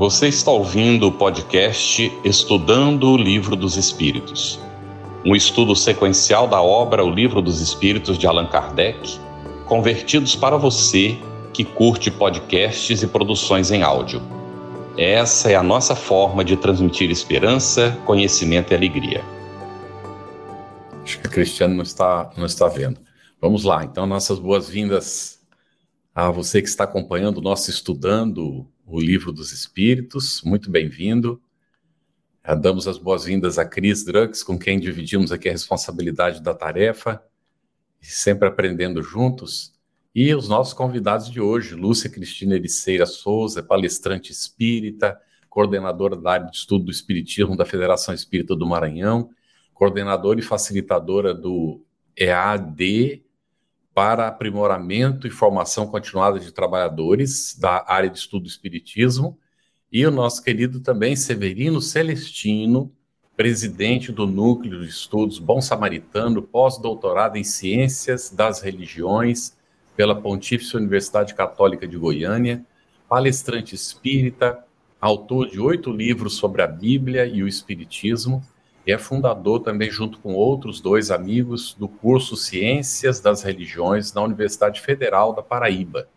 Você está ouvindo o podcast Estudando o Livro dos Espíritos, um estudo sequencial da obra O Livro dos Espíritos de Allan Kardec, convertidos para você que curte podcasts e produções em áudio. Essa é a nossa forma de transmitir esperança, conhecimento e alegria. Acho que a Cristiane não está, não está vendo. Vamos lá, então, nossas boas-vindas a você que está acompanhando o nosso Estudando o Livro dos Espíritos. Muito bem-vindo. Damos as boas-vindas a Cris Drux, com quem dividimos aqui a responsabilidade da tarefa, sempre aprendendo juntos. E os nossos convidados de hoje, Lúcia Cristina Ericeira Souza, palestrante espírita, coordenadora da área de estudo do Espiritismo da Federação Espírita do Maranhão, coordenadora e facilitadora do EAD para aprimoramento e formação continuada de trabalhadores da área de estudo do Espiritismo, e o nosso querido também Severino Celestino, presidente do Núcleo de Estudos Bom Samaritano, pós-doutorado em Ciências das Religiões pela Pontífice Universidade Católica de Goiânia, palestrante espírita, autor de oito livros sobre a Bíblia e o Espiritismo, e é fundador também, junto com outros dois amigos, do curso Ciências das Religiões da Universidade Federal da Paraíba.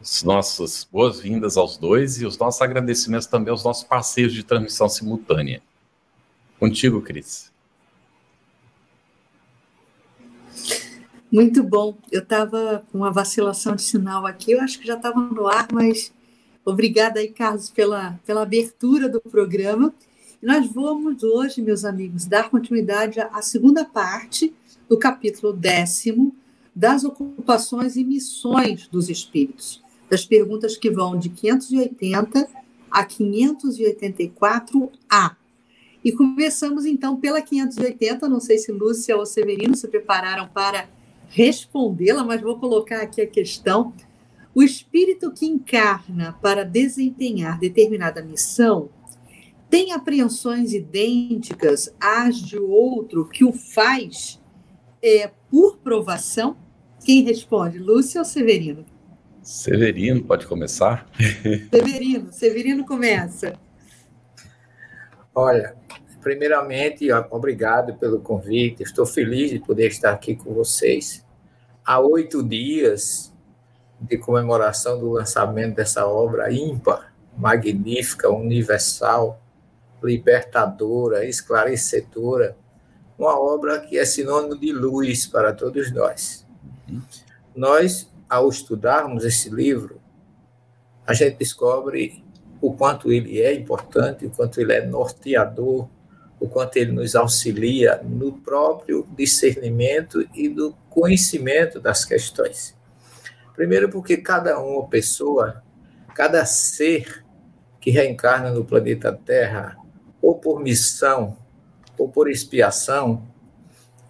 As nossas boas-vindas aos dois e os nossos agradecimentos também aos nossos parceiros de transmissão simultânea. Contigo, Cris. Muito bom. Eu estava com uma vacilação de sinal aqui, eu acho que já estava no ar, mas obrigada aí, Carlos, pela, pela abertura do programa. Nós vamos hoje, meus amigos, dar continuidade à segunda parte do capítulo décimo das ocupações e missões dos espíritos, das perguntas que vão de 580 a 584A. E começamos então pela 580, não sei se Lúcia ou Severino se prepararam para respondê-la, mas vou colocar aqui a questão. O espírito que encarna para desempenhar determinada missão tem apreensões idênticas às de outro que o faz é, por provação? Quem responde, Lúcia ou Severino? Severino, pode começar? Severino, Severino começa. Olha, primeiramente, obrigado pelo convite. Estou feliz de poder estar aqui com vocês há oito dias de comemoração do lançamento dessa obra ímpar, magnífica, universal, libertadora, esclarecedora, uma obra que é sinônimo de luz para todos nós. Nós, ao estudarmos esse livro, a gente descobre o quanto ele é importante, o quanto ele é norteador o quanto ele nos auxilia no próprio discernimento e do conhecimento das questões. Primeiro, porque cada uma pessoa, cada ser que reencarna no planeta Terra, ou por missão, ou por expiação,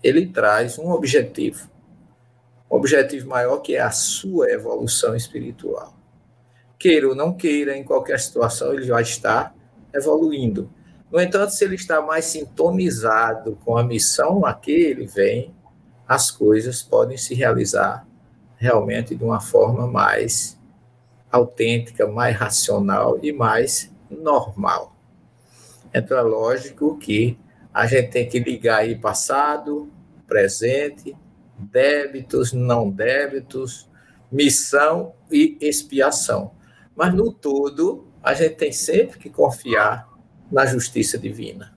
ele traz um objetivo. Um objetivo maior que é a sua evolução espiritual. Queira ou não queira, em qualquer situação, ele vai estar evoluindo no entanto, se ele está mais sintonizado com a missão a que ele vem, as coisas podem se realizar realmente de uma forma mais autêntica, mais racional e mais normal. Então é lógico que a gente tem que ligar aí passado, presente, débitos, não débitos, missão e expiação. Mas no todo, a gente tem sempre que confiar na justiça divina,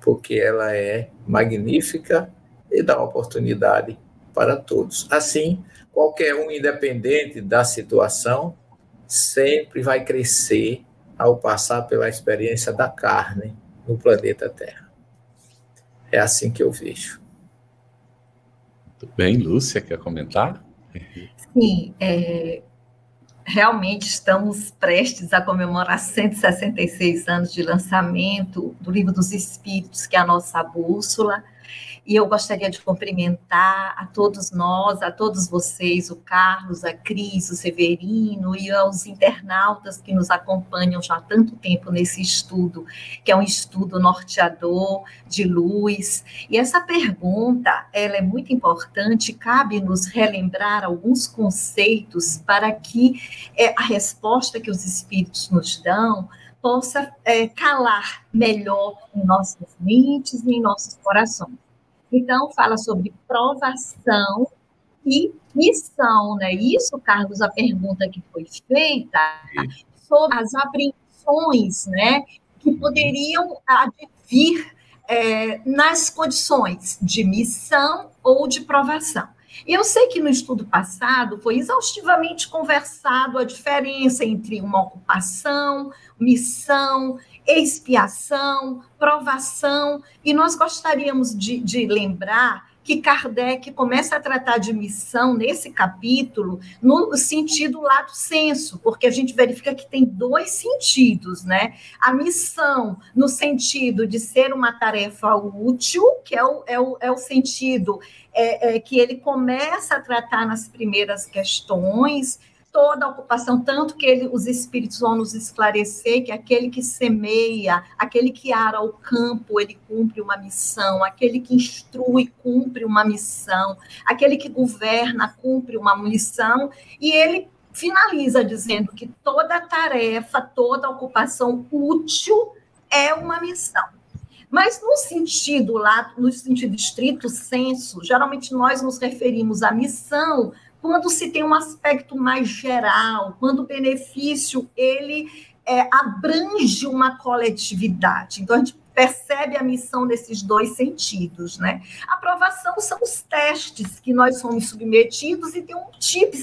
porque ela é magnífica e dá oportunidade para todos. Assim, qualquer um, independente da situação, sempre vai crescer ao passar pela experiência da carne no planeta Terra. É assim que eu vejo. Muito bem, Lúcia, quer comentar? Sim, é, realmente estamos prestes a comemorar 166 anos de lançamento do Livro dos Espíritos, que é a nossa bússola. E eu gostaria de cumprimentar a todos nós, a todos vocês, o Carlos, a Cris, o Severino e aos internautas que nos acompanham já há tanto tempo nesse estudo, que é um estudo norteador de luz. E essa pergunta, ela é muito importante, cabe nos relembrar alguns conceitos para que é, a resposta que os espíritos nos dão possa é, calar melhor em nossas mentes e em nossos corações. Então, fala sobre provação e missão, né? Isso, Carlos, a pergunta que foi feita sobre as apreensões, né? Que poderiam advir é, nas condições de missão ou de provação. Eu sei que no estudo passado foi exaustivamente conversado a diferença entre uma ocupação, missão, expiação, provação, e nós gostaríamos de, de lembrar que Kardec começa a tratar de missão nesse capítulo no sentido lato senso, porque a gente verifica que tem dois sentidos, né? A missão no sentido de ser uma tarefa útil, que é o, é o, é o sentido é, é, que ele começa a tratar nas primeiras questões, toda a ocupação, tanto que ele, os espíritos vão nos esclarecer que aquele que semeia, aquele que ara o campo, ele cumpre uma missão, aquele que instrui cumpre uma missão, aquele que governa cumpre uma missão, e ele finaliza dizendo que toda tarefa, toda ocupação útil é uma missão. Mas no sentido lá, no sentido estrito senso, geralmente nós nos referimos à missão quando se tem um aspecto mais geral, quando o benefício ele é, abrange uma coletividade. Então, a gente percebe a missão nesses dois sentidos, né? A aprovação são os testes que nós somos submetidos e tem um tipo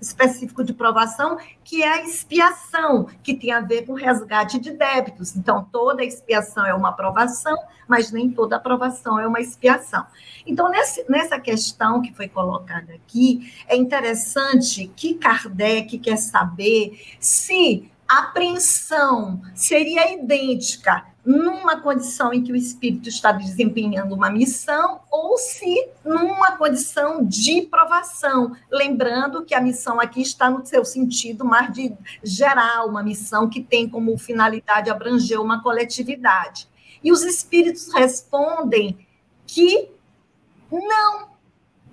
específico de provação que é a expiação, que tem a ver com resgate de débitos. Então, toda expiação é uma aprovação, mas nem toda aprovação é uma expiação. Então, nesse, nessa questão que foi colocada aqui, é interessante que Kardec quer saber se a apreensão seria idêntica numa condição em que o espírito está desempenhando uma missão ou se numa condição de provação, lembrando que a missão aqui está no seu sentido mais de geral, uma missão que tem como finalidade abranger uma coletividade. E os espíritos respondem que não,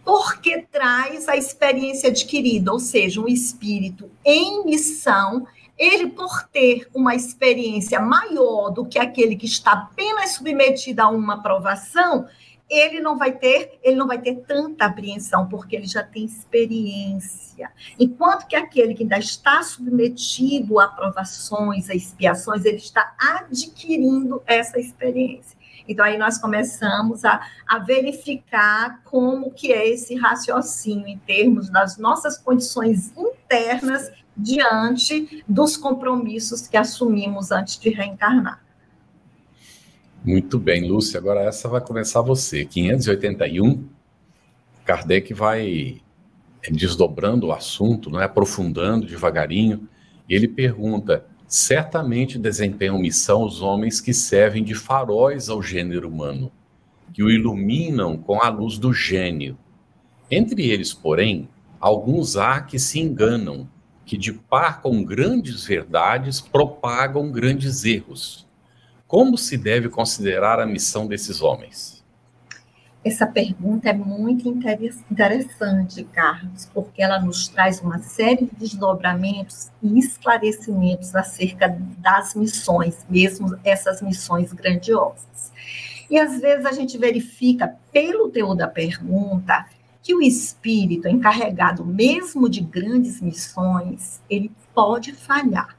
porque traz a experiência adquirida, ou seja, um espírito em missão ele, por ter uma experiência maior do que aquele que está apenas submetido a uma aprovação, ele não vai ter, ele não vai ter tanta apreensão, porque ele já tem experiência. Enquanto que aquele que ainda está submetido a aprovações, a expiações, ele está adquirindo essa experiência. Então, aí nós começamos a, a verificar como que é esse raciocínio em termos das nossas condições internas diante dos compromissos que assumimos antes de reencarnar. Muito bem, Lúcia. Agora essa vai começar você. 581, Kardec vai desdobrando o assunto, não é aprofundando devagarinho. E ele pergunta: certamente desempenham missão os homens que servem de faróis ao gênero humano, que o iluminam com a luz do gênio. Entre eles, porém, alguns há que se enganam que, de par com grandes verdades, propagam grandes erros. Como se deve considerar a missão desses homens? Essa pergunta é muito interessante, Carlos, porque ela nos traz uma série de desdobramentos e esclarecimentos acerca das missões, mesmo essas missões grandiosas. E às vezes a gente verifica, pelo teor da pergunta, que o espírito encarregado mesmo de grandes missões, ele pode falhar.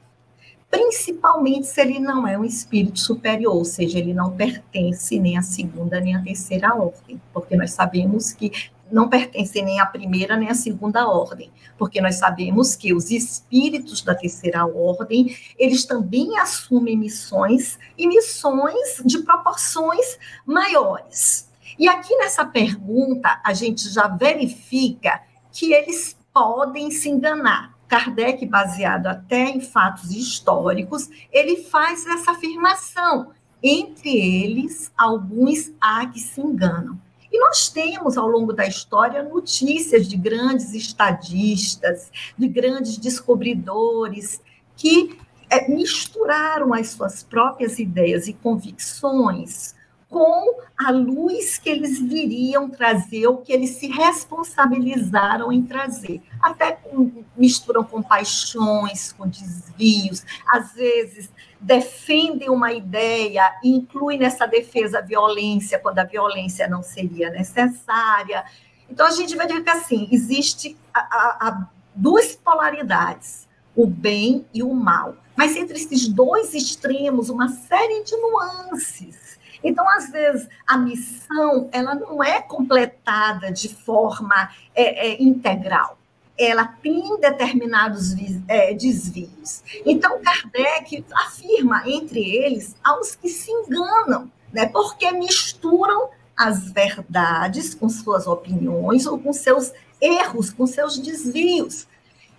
Principalmente se ele não é um espírito superior, ou seja, ele não pertence nem à segunda nem à terceira ordem, porque nós sabemos que não pertence nem à primeira nem à segunda ordem, porque nós sabemos que os espíritos da terceira ordem, eles também assumem missões e missões de proporções maiores. E aqui nessa pergunta, a gente já verifica que eles podem se enganar. Kardec, baseado até em fatos históricos, ele faz essa afirmação entre eles, alguns há que se enganam. E nós temos, ao longo da história, notícias de grandes estadistas, de grandes descobridores, que é, misturaram as suas próprias ideias e convicções com a luz que eles viriam trazer, ou que eles se responsabilizaram em trazer. Até com, misturam com paixões, com desvios, às vezes defendem uma ideia e incluem nessa defesa a violência, quando a violência não seria necessária. Então, a gente vai ver que, assim, existe a, a, a duas polaridades, o bem e o mal. Mas entre esses dois extremos, uma série de nuances. Então, às vezes, a missão ela não é completada de forma é, é, integral ela tem determinados é, desvios. Então, Kardec afirma entre eles aos que se enganam, né, porque misturam as verdades com suas opiniões ou com seus erros, com seus desvios.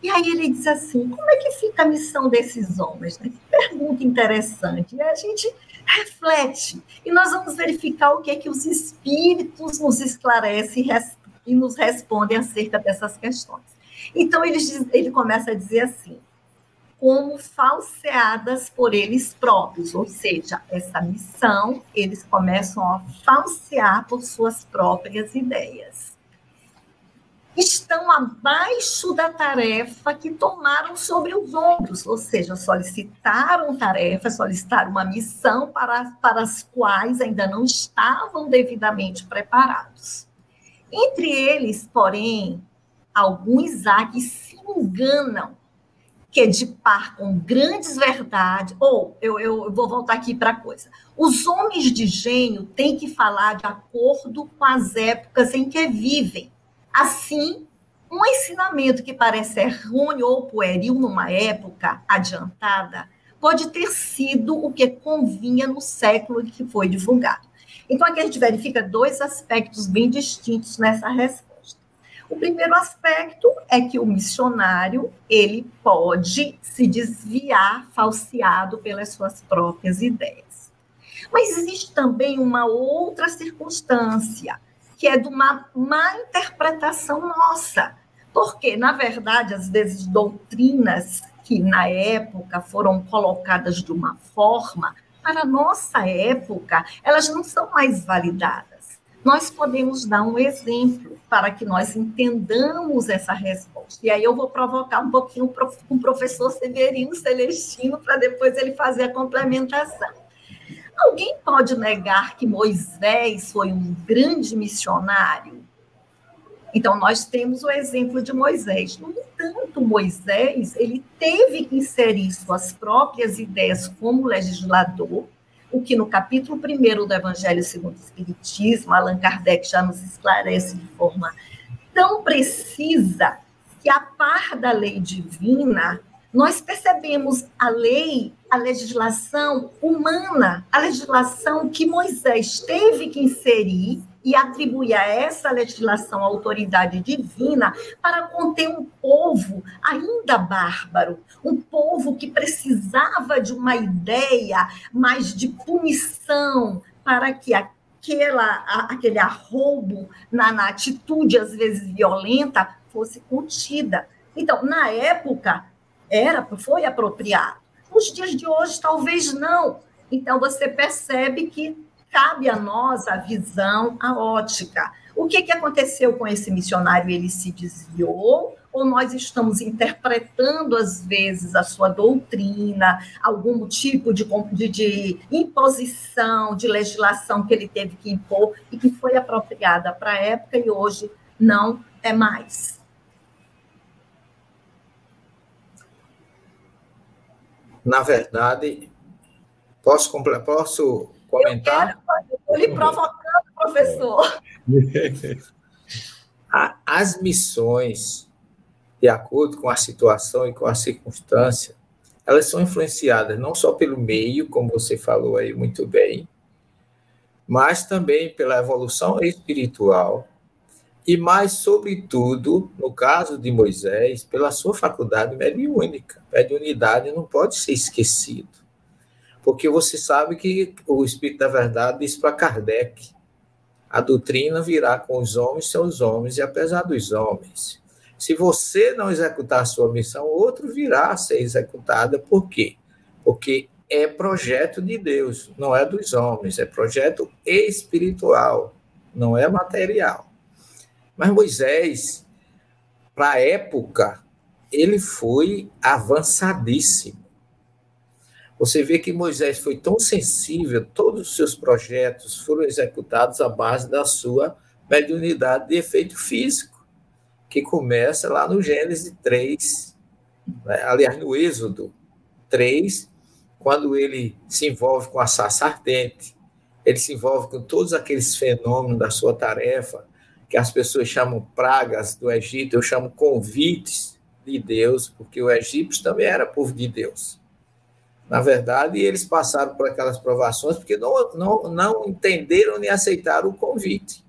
E aí ele diz assim: como é que fica a missão desses homens? Né? Que pergunta interessante. E a gente reflete e nós vamos verificar o que é que os espíritos nos esclarecem e nos respondem acerca dessas questões. Então ele, ele começa a dizer assim, como falseadas por eles próprios, ou seja, essa missão eles começam a falsear por suas próprias ideias. Estão abaixo da tarefa que tomaram sobre os ombros, ou seja, solicitaram tarefas, solicitaram uma missão para, para as quais ainda não estavam devidamente preparados. Entre eles, porém, alguns há que se enganam, que é de par com grandes verdades. Ou, eu, eu vou voltar aqui para a coisa. Os homens de gênio têm que falar de acordo com as épocas em que vivem. Assim, um ensinamento que parece errôneo ou pueril numa época adiantada pode ter sido o que convinha no século em que foi divulgado. Então, aqui a gente verifica dois aspectos bem distintos nessa resposta. O primeiro aspecto é que o missionário ele pode se desviar falseado pelas suas próprias ideias. Mas existe também uma outra circunstância, que é de uma má interpretação nossa. Porque, na verdade, às vezes, doutrinas que na época foram colocadas de uma forma, para nossa época, elas não são mais validadas nós podemos dar um exemplo para que nós entendamos essa resposta. E aí eu vou provocar um pouquinho o professor Severino Celestino para depois ele fazer a complementação. Alguém pode negar que Moisés foi um grande missionário? Então, nós temos o exemplo de Moisés. No entanto, Moisés ele teve que inserir suas próprias ideias como legislador o que no capítulo 1 do Evangelho segundo o Espiritismo, Allan Kardec já nos esclarece de forma tão precisa que, a par da lei divina, nós percebemos a lei, a legislação humana, a legislação que Moisés teve que inserir e atribuir a essa legislação a autoridade divina para conter um povo ainda bárbaro, um povo que precisava de uma ideia mais de punição para que aquela, aquele arroubo na, na atitude, às vezes violenta, fosse contida. Então, na época, era, foi apropriado. Nos dias de hoje, talvez não. Então, você percebe que cabe a nós a visão, a ótica. O que, que aconteceu com esse missionário? Ele se desviou ou nós estamos interpretando, às vezes, a sua doutrina, algum tipo de, de, de, imposição, de legislação que ele teve que impor e que foi apropriada para a época e hoje não é mais. Na verdade, posso, posso comentar? Estou lhe provocando, professor. As missões, de acordo com a situação e com a circunstância, elas são influenciadas não só pelo meio, como você falou aí muito bem, mas também pela evolução espiritual e mais sobretudo, no caso de Moisés, pela sua faculdade mediúnica. Mediunidade não pode ser esquecido. Porque você sabe que o Espírito da Verdade diz para Kardec: a doutrina virá com os homens, são os homens, e apesar dos homens. Se você não executar a sua missão, outro virá a ser executada. Por quê? Porque é projeto de Deus, não é dos homens, é projeto espiritual, não é material. Mas Moisés, para a época, ele foi avançadíssimo. Você vê que Moisés foi tão sensível, todos os seus projetos foram executados à base da sua mediunidade de efeito físico, que começa lá no Gênesis 3, né? aliás, no Êxodo 3, quando ele se envolve com a sarça ardente, ele se envolve com todos aqueles fenômenos da sua tarefa, que as pessoas chamam pragas do Egito, eu chamo convites de Deus, porque o egípcio também era povo de Deus. Na verdade, eles passaram por aquelas provações porque não, não, não entenderam nem aceitaram o convite.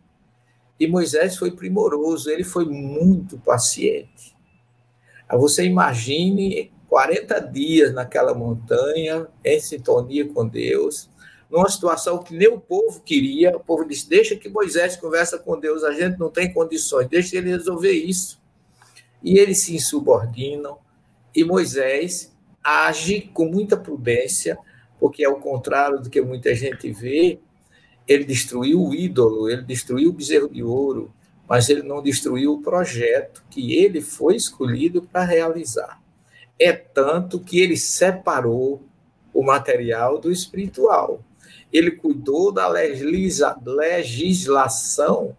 E Moisés foi primoroso, ele foi muito paciente. Você imagine 40 dias naquela montanha, em sintonia com Deus, numa situação que nem o povo queria. O povo disse: deixa que Moisés conversa com Deus, a gente não tem condições, deixa ele resolver isso. E eles se insubordinam, e Moisés age com muita prudência, porque ao contrário do que muita gente vê, ele destruiu o ídolo, ele destruiu o bezerro de ouro, mas ele não destruiu o projeto que ele foi escolhido para realizar. É tanto que ele separou o material do espiritual. Ele cuidou da legislação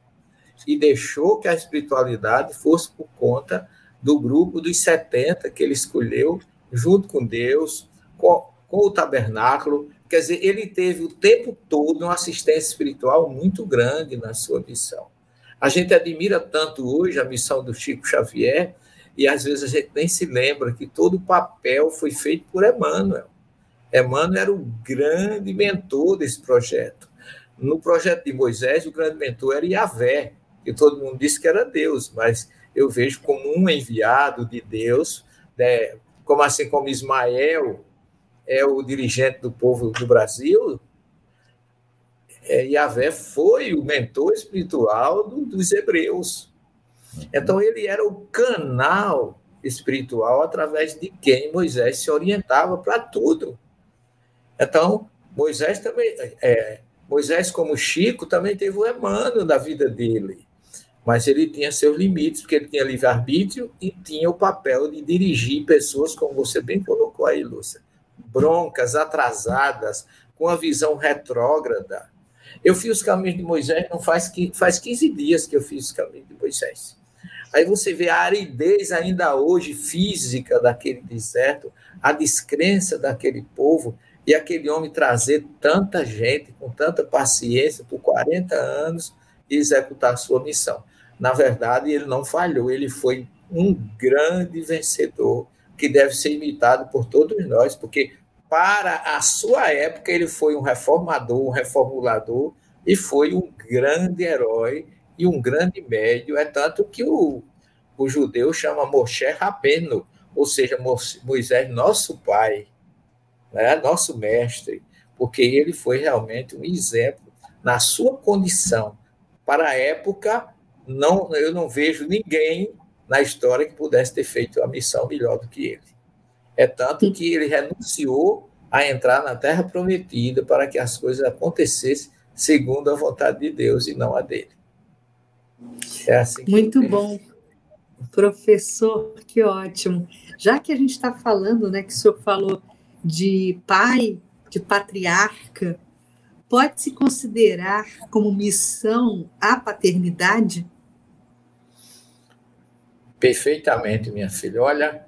e deixou que a espiritualidade fosse por conta do grupo dos 70 que ele escolheu junto com Deus, com, com o tabernáculo. Quer dizer, ele teve o tempo todo uma assistência espiritual muito grande na sua missão. A gente admira tanto hoje a missão do Chico Xavier, e às vezes a gente nem se lembra que todo o papel foi feito por Emmanuel. Emmanuel era o grande mentor desse projeto. No projeto de Moisés, o grande mentor era Yahvé, que todo mundo disse que era Deus, mas eu vejo como um enviado de Deus né, como assim como Ismael é o dirigente do povo do Brasil, é, Yahvé foi o mentor espiritual do, dos hebreus. Então, ele era o canal espiritual através de quem Moisés se orientava para tudo. Então, Moisés também, é, Moisés, como Chico, também teve o Emmanuel da vida dele mas ele tinha seus limites, porque ele tinha livre-arbítrio e tinha o papel de dirigir pessoas, como você bem colocou aí, Lúcia, broncas, atrasadas, com a visão retrógrada. Eu fiz os caminhos de Moisés, não faz, faz 15 dias que eu fiz os caminhos de Moisés. Aí você vê a aridez ainda hoje física daquele deserto, a descrença daquele povo, e aquele homem trazer tanta gente com tanta paciência por 40 anos e executar a sua missão. Na verdade, ele não falhou, ele foi um grande vencedor que deve ser imitado por todos nós, porque para a sua época ele foi um reformador, um reformulador e foi um grande herói e um grande médio, é tanto que o, o judeu chama Moshe Rabeno, ou seja, Moisés, nosso pai, né, nosso mestre, porque ele foi realmente um exemplo na sua condição para a época não, eu não vejo ninguém na história que pudesse ter feito a missão melhor do que ele. É tanto que ele renunciou a entrar na Terra Prometida para que as coisas acontecessem segundo a vontade de Deus e não a dele. É assim Muito bom. Professor, que ótimo. Já que a gente está falando, né, que o senhor falou de pai, de patriarca, pode-se considerar como missão a paternidade? Perfeitamente, minha filha. Olha,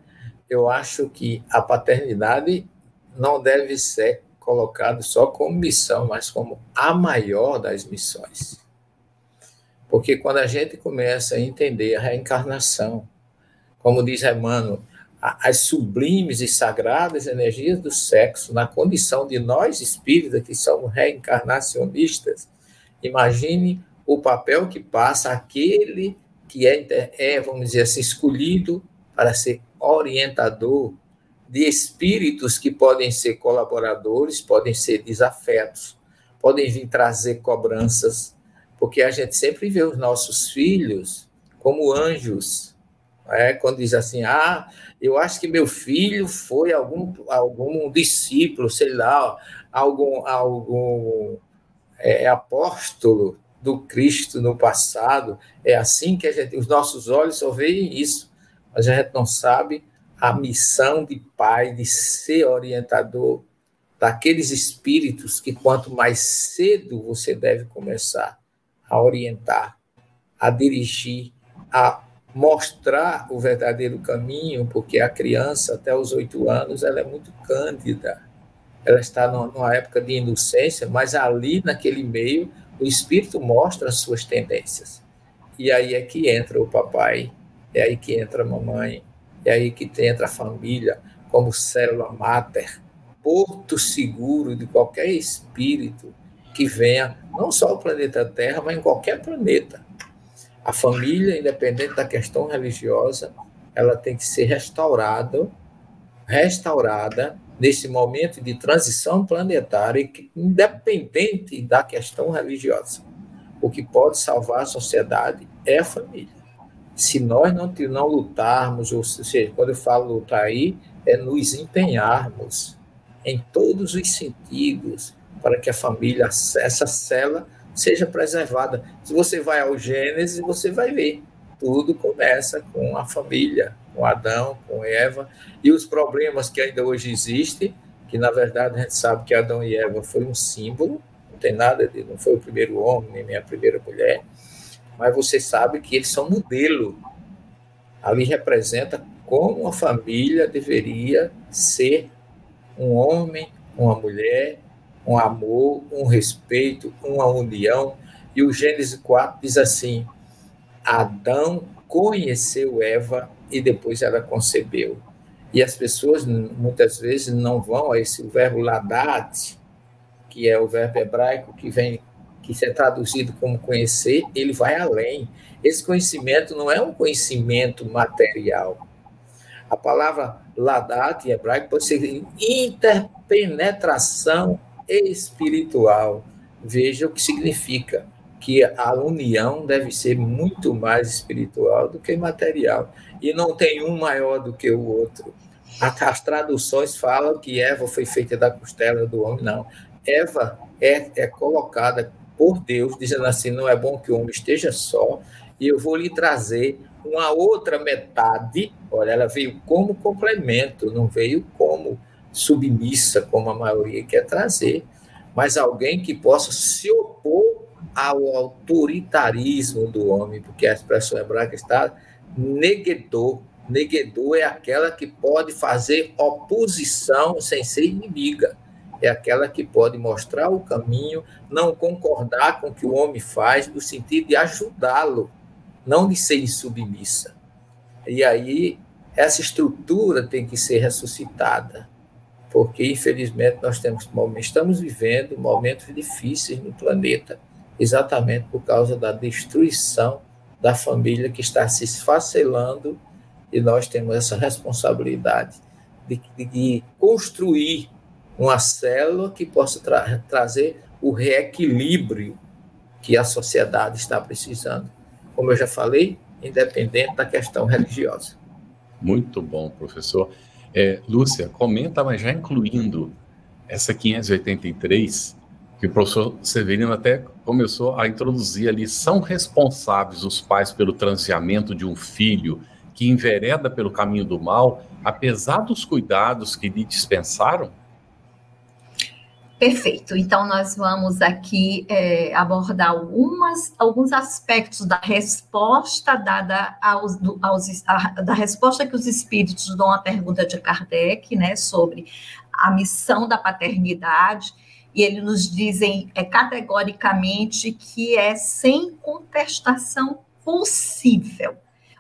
eu acho que a paternidade não deve ser colocada só como missão, mas como a maior das missões. Porque quando a gente começa a entender a reencarnação, como diz Emmanuel, as sublimes e sagradas energias do sexo, na condição de nós espíritas, que somos reencarnacionistas, imagine o papel que passa aquele que é, é, vamos dizer assim, escolhido para ser orientador de espíritos que podem ser colaboradores, podem ser desafetos, podem vir trazer cobranças, porque a gente sempre vê os nossos filhos como anjos. É, quando diz assim, ah, eu acho que meu filho foi algum, algum discípulo, sei lá, algum, algum é, apóstolo do Cristo no passado. É assim que gente, os nossos olhos só veem isso, mas a gente não sabe a missão de pai de ser orientador daqueles espíritos que quanto mais cedo você deve começar a orientar, a dirigir, a mostrar o verdadeiro caminho, porque a criança até os oito anos ela é muito cândida, ela está numa época de inocência, mas ali naquele meio o espírito mostra as suas tendências. E aí é que entra o papai, é aí que entra a mamãe, é aí que entra a família como célula máter, porto seguro de qualquer espírito que venha, não só o planeta Terra, mas em qualquer planeta. A família, independente da questão religiosa, ela tem que ser restaurada, restaurada nesse momento de transição planetária, independente da questão religiosa. O que pode salvar a sociedade é a família. Se nós não, não lutarmos, ou seja, quando eu falo lutar aí, é nos empenharmos em todos os sentidos para que a família, essa cela, seja preservada. Se você vai ao Gênesis, você vai ver. Tudo começa com a família, com Adão, com Eva, e os problemas que ainda hoje existem, que na verdade a gente sabe que Adão e Eva foi um símbolo, não tem nada de, não foi o primeiro homem, nem a primeira mulher, mas você sabe que eles são modelo. Ali representa como a família deveria ser um homem, uma mulher, um amor, um respeito, uma união. E o Gênesis 4 diz assim: Adão conheceu Eva e depois ela concebeu. E as pessoas muitas vezes não vão a esse verbo ladat, que é o verbo hebraico que vem que é traduzido como conhecer, ele vai além. Esse conhecimento não é um conhecimento material. A palavra ladat em hebraico pode ser interpenetração espiritual. Veja o que significa que a união deve ser muito mais espiritual do que material. E não tem um maior do que o outro. As traduções falam que Eva foi feita da costela do homem. Não. Eva é, é colocada por Deus, dizendo assim: não é bom que o homem esteja só, e eu vou lhe trazer uma outra metade. Olha, ela veio como complemento, não veio como submissa, como a maioria quer trazer, mas alguém que possa se opor ao autoritarismo do homem, porque a expressão hebraica está neguedor. Neguedor é aquela que pode fazer oposição sem ser inimiga. É aquela que pode mostrar o caminho, não concordar com o que o homem faz, no sentido de ajudá-lo, não de ser insubmissa. E aí, essa estrutura tem que ser ressuscitada, porque, infelizmente, nós temos, estamos vivendo momentos difíceis no planeta, exatamente por causa da destruição da família que está se esfacelando e nós temos essa responsabilidade de, de construir uma célula que possa tra trazer o reequilíbrio que a sociedade está precisando. Como eu já falei, independente da questão religiosa. Muito bom, professor. É, Lúcia, comenta, mas já incluindo essa 583, que o professor Severino até começou a introduzir ali, são responsáveis os pais pelo transeamento de um filho que envereda pelo caminho do mal, apesar dos cuidados que lhe dispensaram? Perfeito. Então, nós vamos aqui é, abordar algumas, alguns aspectos da resposta dada aos, aos a, da resposta que os espíritos dão à pergunta de Kardec, né, sobre a missão da paternidade. E eles nos dizem é, categoricamente que é sem contestação possível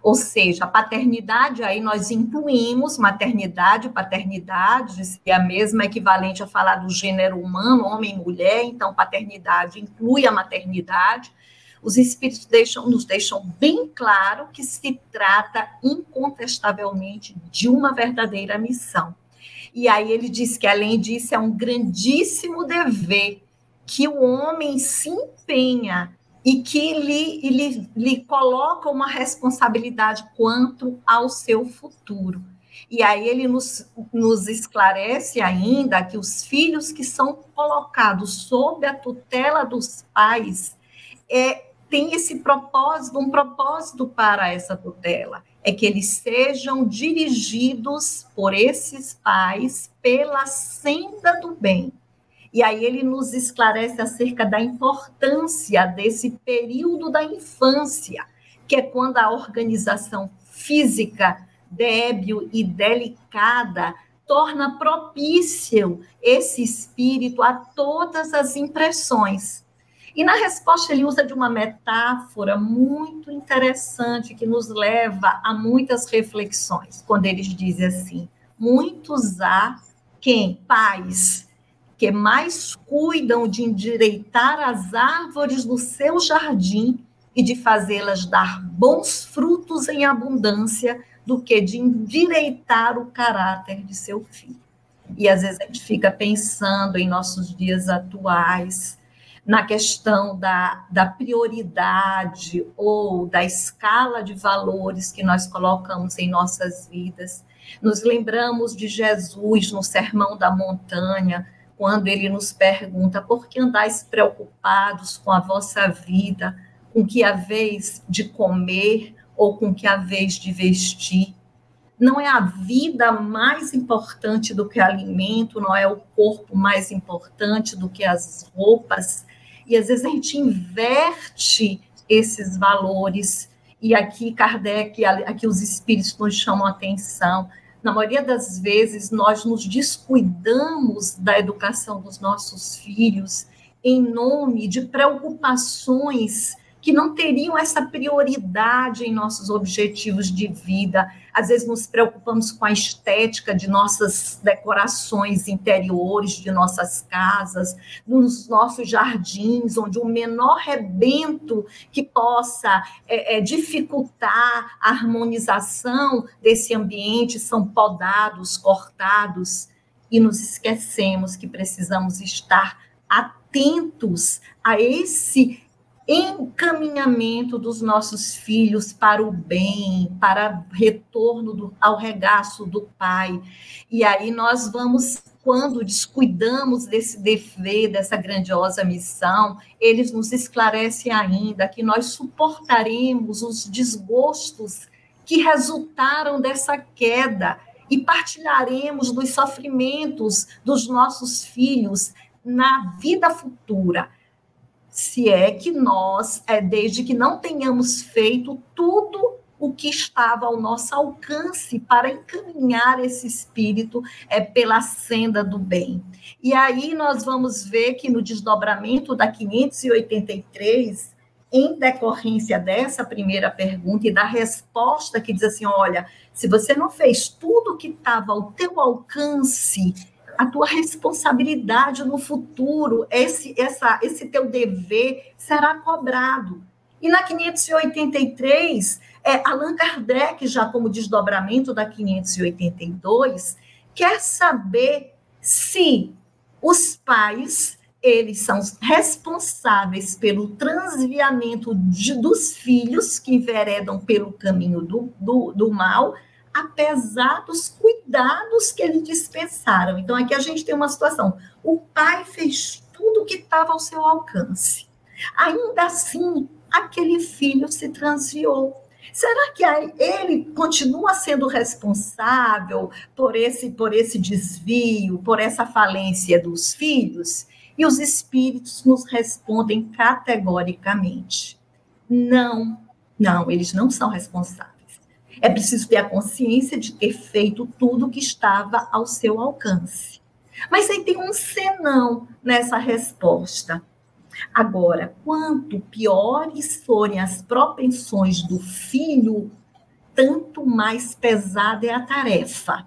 ou seja, a paternidade, aí nós incluímos maternidade, paternidade, é a mesma equivalente a falar do gênero humano, homem e mulher, então paternidade inclui a maternidade. Os espíritos deixam, nos deixam bem claro que se trata incontestavelmente de uma verdadeira missão. E aí ele diz que, além disso, é um grandíssimo dever que o homem se empenha e que lhe, lhe, lhe coloca uma responsabilidade quanto ao seu futuro. E aí ele nos, nos esclarece ainda que os filhos que são colocados sob a tutela dos pais é, tem esse propósito, um propósito para essa tutela, é que eles sejam dirigidos por esses pais pela senda do bem. E aí ele nos esclarece acerca da importância desse período da infância, que é quando a organização física débil e delicada torna propício esse espírito a todas as impressões. E na resposta ele usa de uma metáfora muito interessante que nos leva a muitas reflexões, quando ele diz assim: muitos há quem pais que mais cuidam de endireitar as árvores do seu jardim e de fazê-las dar bons frutos em abundância do que de endireitar o caráter de seu filho. E às vezes a gente fica pensando em nossos dias atuais, na questão da, da prioridade ou da escala de valores que nós colocamos em nossas vidas. Nos lembramos de Jesus no Sermão da Montanha, quando ele nos pergunta: por que andais preocupados com a vossa vida, com que a vez de comer ou com que a vez de vestir. Não é a vida mais importante do que o alimento, não é o corpo mais importante do que as roupas. E às vezes a gente inverte esses valores. E aqui Kardec, aqui os espíritos nos chamam a atenção. Na maioria das vezes, nós nos descuidamos da educação dos nossos filhos em nome de preocupações que não teriam essa prioridade em nossos objetivos de vida. Às vezes nos preocupamos com a estética de nossas decorações interiores, de nossas casas, dos nossos jardins, onde o menor rebento que possa é, é, dificultar a harmonização desse ambiente são podados, cortados, e nos esquecemos que precisamos estar atentos a esse encaminhamento dos nossos filhos para o bem, para retorno do, ao regaço do Pai. E aí nós vamos, quando descuidamos desse dever, dessa grandiosa missão, eles nos esclarecem ainda que nós suportaremos os desgostos que resultaram dessa queda e partilharemos dos sofrimentos dos nossos filhos na vida futura se é que nós, é, desde que não tenhamos feito tudo o que estava ao nosso alcance para encaminhar esse espírito é, pela senda do bem. E aí nós vamos ver que no desdobramento da 583, em decorrência dessa primeira pergunta e da resposta que diz assim, olha, se você não fez tudo o que estava ao teu alcance, a tua responsabilidade no futuro, esse, essa, esse teu dever será cobrado. E na 583, é, Allan Kardec, já como desdobramento da 582, quer saber se os pais eles são responsáveis pelo transviamento de, dos filhos que enveredam pelo caminho do, do, do mal apesar dos cuidados que eles dispensaram. Então, aqui a gente tem uma situação: o pai fez tudo o que estava ao seu alcance. Ainda assim, aquele filho se transviou. Será que ele continua sendo responsável por esse, por esse desvio, por essa falência dos filhos? E os espíritos nos respondem categoricamente: não, não, eles não são responsáveis. É preciso ter a consciência de ter feito tudo o que estava ao seu alcance. Mas aí tem um senão nessa resposta. Agora, quanto piores forem as propensões do filho, tanto mais pesada é a tarefa,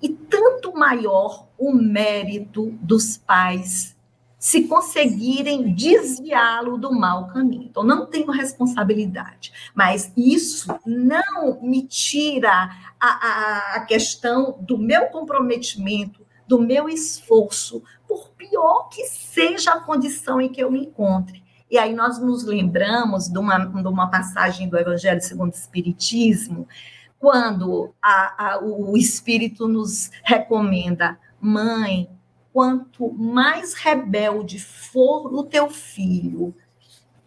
e tanto maior o mérito dos pais se conseguirem desviá-lo do mau caminho. Então, não tenho responsabilidade, mas isso não me tira a, a, a questão do meu comprometimento, do meu esforço, por pior que seja a condição em que eu me encontre. E aí nós nos lembramos de uma, de uma passagem do Evangelho segundo o Espiritismo, quando a, a, o Espírito nos recomenda, mãe, quanto mais rebelde for o teu filho,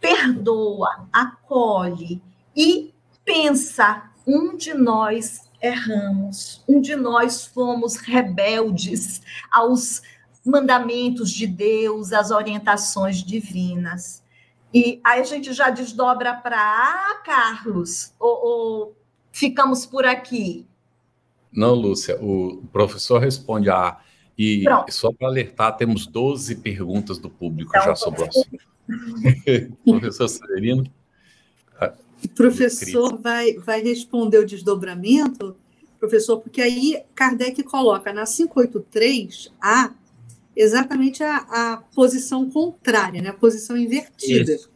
perdoa, acolhe e pensa, um de nós erramos, um de nós fomos rebeldes aos mandamentos de Deus, às orientações divinas. E aí a gente já desdobra para ah, Carlos, ou, ou ficamos por aqui? Não, Lúcia, o professor responde a ah, e Pronto. só para alertar, temos 12 perguntas do público então, já sobre o assunto. professor Severino. O professor vai, vai responder o desdobramento, professor, porque aí Kardec coloca na 583A exatamente a, a posição contrária, né? a posição invertida. Isso.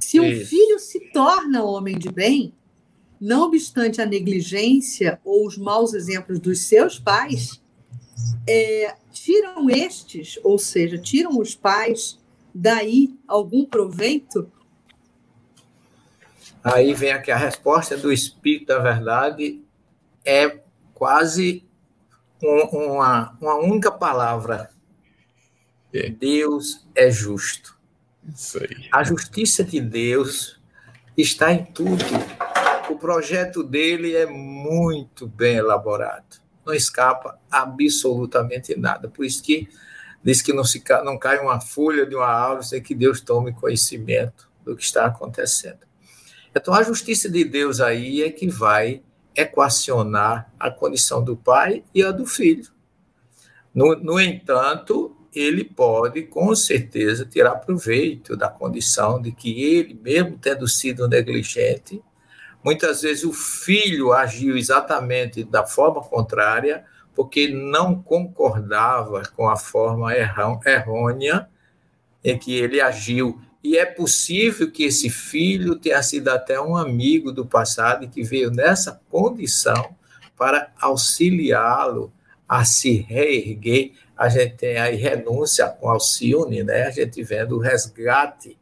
Se um Isso. filho se torna homem de bem, não obstante a negligência ou os maus exemplos dos seus pais, é, tiram estes, ou seja, tiram os pais daí algum proveito? Aí vem aqui a resposta do Espírito da Verdade, é quase um, uma, uma única palavra. É. Deus é justo. A justiça de Deus está em tudo. O projeto dele é muito bem elaborado não escapa absolutamente nada. Por isso que diz que não, se, não cai uma folha de uma árvore sem que Deus tome conhecimento do que está acontecendo. Então, a justiça de Deus aí é que vai equacionar a condição do pai e a do filho. No, no entanto, ele pode, com certeza, tirar proveito da condição de que ele, mesmo tendo sido negligente, Muitas vezes o filho agiu exatamente da forma contrária, porque não concordava com a forma errônea em que ele agiu. E é possível que esse filho tenha sido até um amigo do passado que veio nessa condição para auxiliá-lo a se reerguer. A gente tem aí renúncia com Alcione, né? A gente vendo o resgate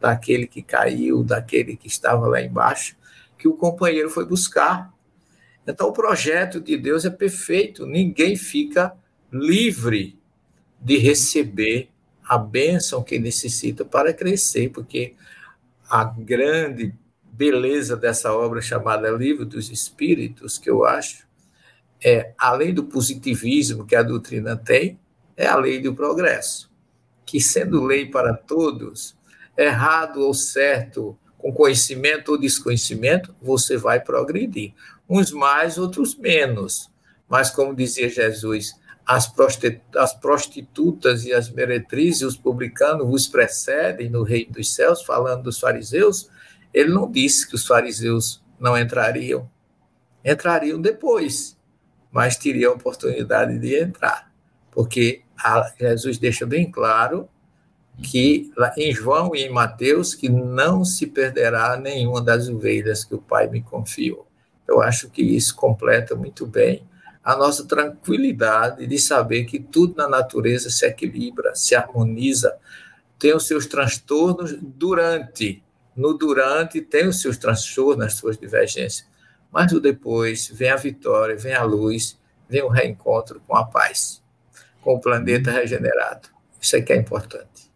daquele que caiu, daquele que estava lá embaixo que o companheiro foi buscar. Então, o projeto de Deus é perfeito, ninguém fica livre de receber a bênção que necessita para crescer, porque a grande beleza dessa obra chamada Livro dos Espíritos, que eu acho, é, além do positivismo que a doutrina tem, é a lei do progresso, que sendo lei para todos, errado ou certo com conhecimento ou desconhecimento, você vai progredir. Uns mais, outros menos. Mas, como dizia Jesus, as, prostitutas e as meretrizes, os publicanos, vos precedem no reino dos céus, falando dos fariseus. Ele não disse que os fariseus não entrariam. Entrariam depois, mas teriam a oportunidade de entrar. Porque Jesus deixa bem claro que em João e em Mateus que não se perderá nenhuma das ovelhas que o Pai me confiou. Eu acho que isso completa muito bem a nossa tranquilidade de saber que tudo na natureza se equilibra, se harmoniza, tem os seus transtornos durante, no durante tem os seus transtornos, as suas divergências, mas no depois vem a vitória, vem a luz, vem o reencontro com a paz, com o planeta regenerado. Isso é que é importante.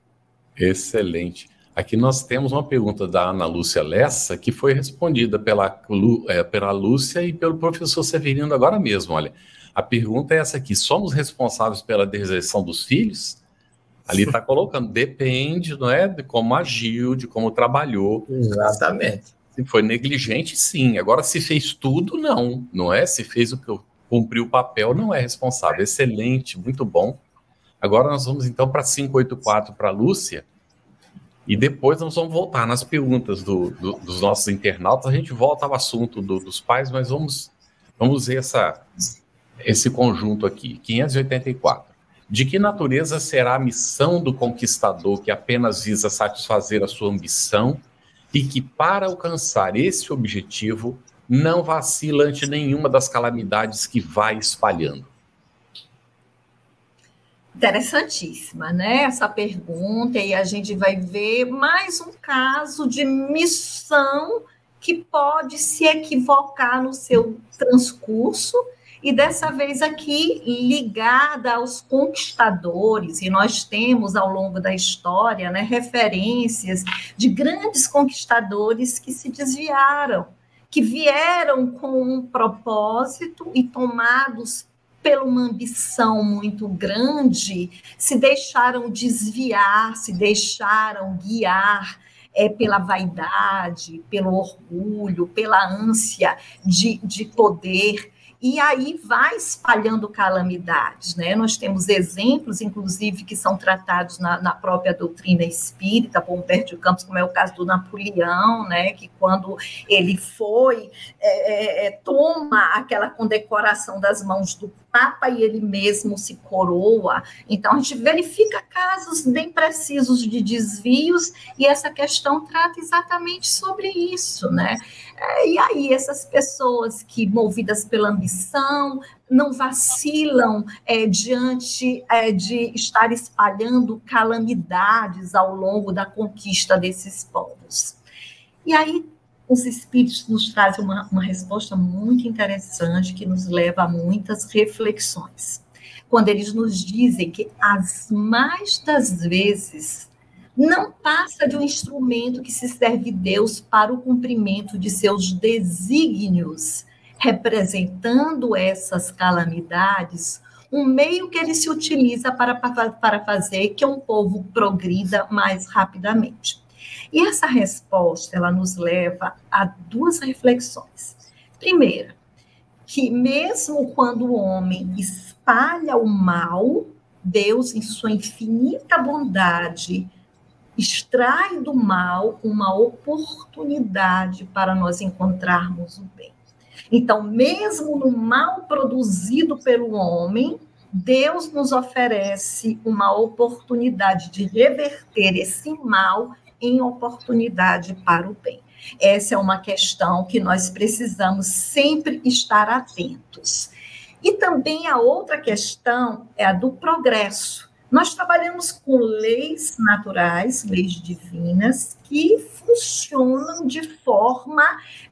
Excelente. Aqui nós temos uma pergunta da Ana Lúcia Lessa, que foi respondida pela, é, pela Lúcia e pelo professor Severino agora mesmo. Olha, a pergunta é essa aqui: somos responsáveis pela deserção dos filhos? Ali está colocando, depende, não é, de como agiu, de como trabalhou. Exatamente. Se foi negligente, sim. Agora, se fez tudo, não. Não é? Se fez o que cumpriu o papel, não é responsável. Excelente, muito bom. Agora nós vamos então para 584 para a Lúcia. E depois nós vamos voltar nas perguntas do, do, dos nossos internautas. A gente volta ao assunto do, dos pais, mas vamos, vamos ver essa, esse conjunto aqui. 584. De que natureza será a missão do conquistador que apenas visa satisfazer a sua ambição e que, para alcançar esse objetivo, não vacila ante nenhuma das calamidades que vai espalhando? Interessantíssima, né? Essa pergunta, e a gente vai ver mais um caso de missão que pode se equivocar no seu transcurso, e dessa vez aqui ligada aos conquistadores, e nós temos ao longo da história né, referências de grandes conquistadores que se desviaram, que vieram com um propósito e tomados pela uma ambição muito grande, se deixaram desviar, se deixaram guiar é, pela vaidade, pelo orgulho, pela ânsia de, de poder e aí vai espalhando calamidades, né? Nós temos exemplos, inclusive, que são tratados na, na própria doutrina espírita, por Humberto de Campos, como é o caso do Napoleão, né? Que quando ele foi, é, é, é toma aquela condecoração das mãos do Papa e ele mesmo se coroa. Então, a gente verifica casos bem precisos de desvios e essa questão trata exatamente sobre isso, né? É, e aí, essas pessoas que, movidas pela ambição, não vacilam é, diante é, de estar espalhando calamidades ao longo da conquista desses povos. E aí, os espíritos nos trazem uma, uma resposta muito interessante que nos leva a muitas reflexões. Quando eles nos dizem que as mais das vezes não passa de um instrumento que se serve Deus para o cumprimento de seus desígnios, representando essas calamidades, um meio que ele se utiliza para, para fazer que um povo progrida mais rapidamente. E essa resposta, ela nos leva a duas reflexões. Primeira, que mesmo quando o homem espalha o mal, Deus, em sua infinita bondade, extrai do mal uma oportunidade para nós encontrarmos o bem. Então, mesmo no mal produzido pelo homem, Deus nos oferece uma oportunidade de reverter esse mal em oportunidade para o bem. Essa é uma questão que nós precisamos sempre estar atentos. E também a outra questão é a do progresso. Nós trabalhamos com leis naturais, leis divinas, que funcionam de forma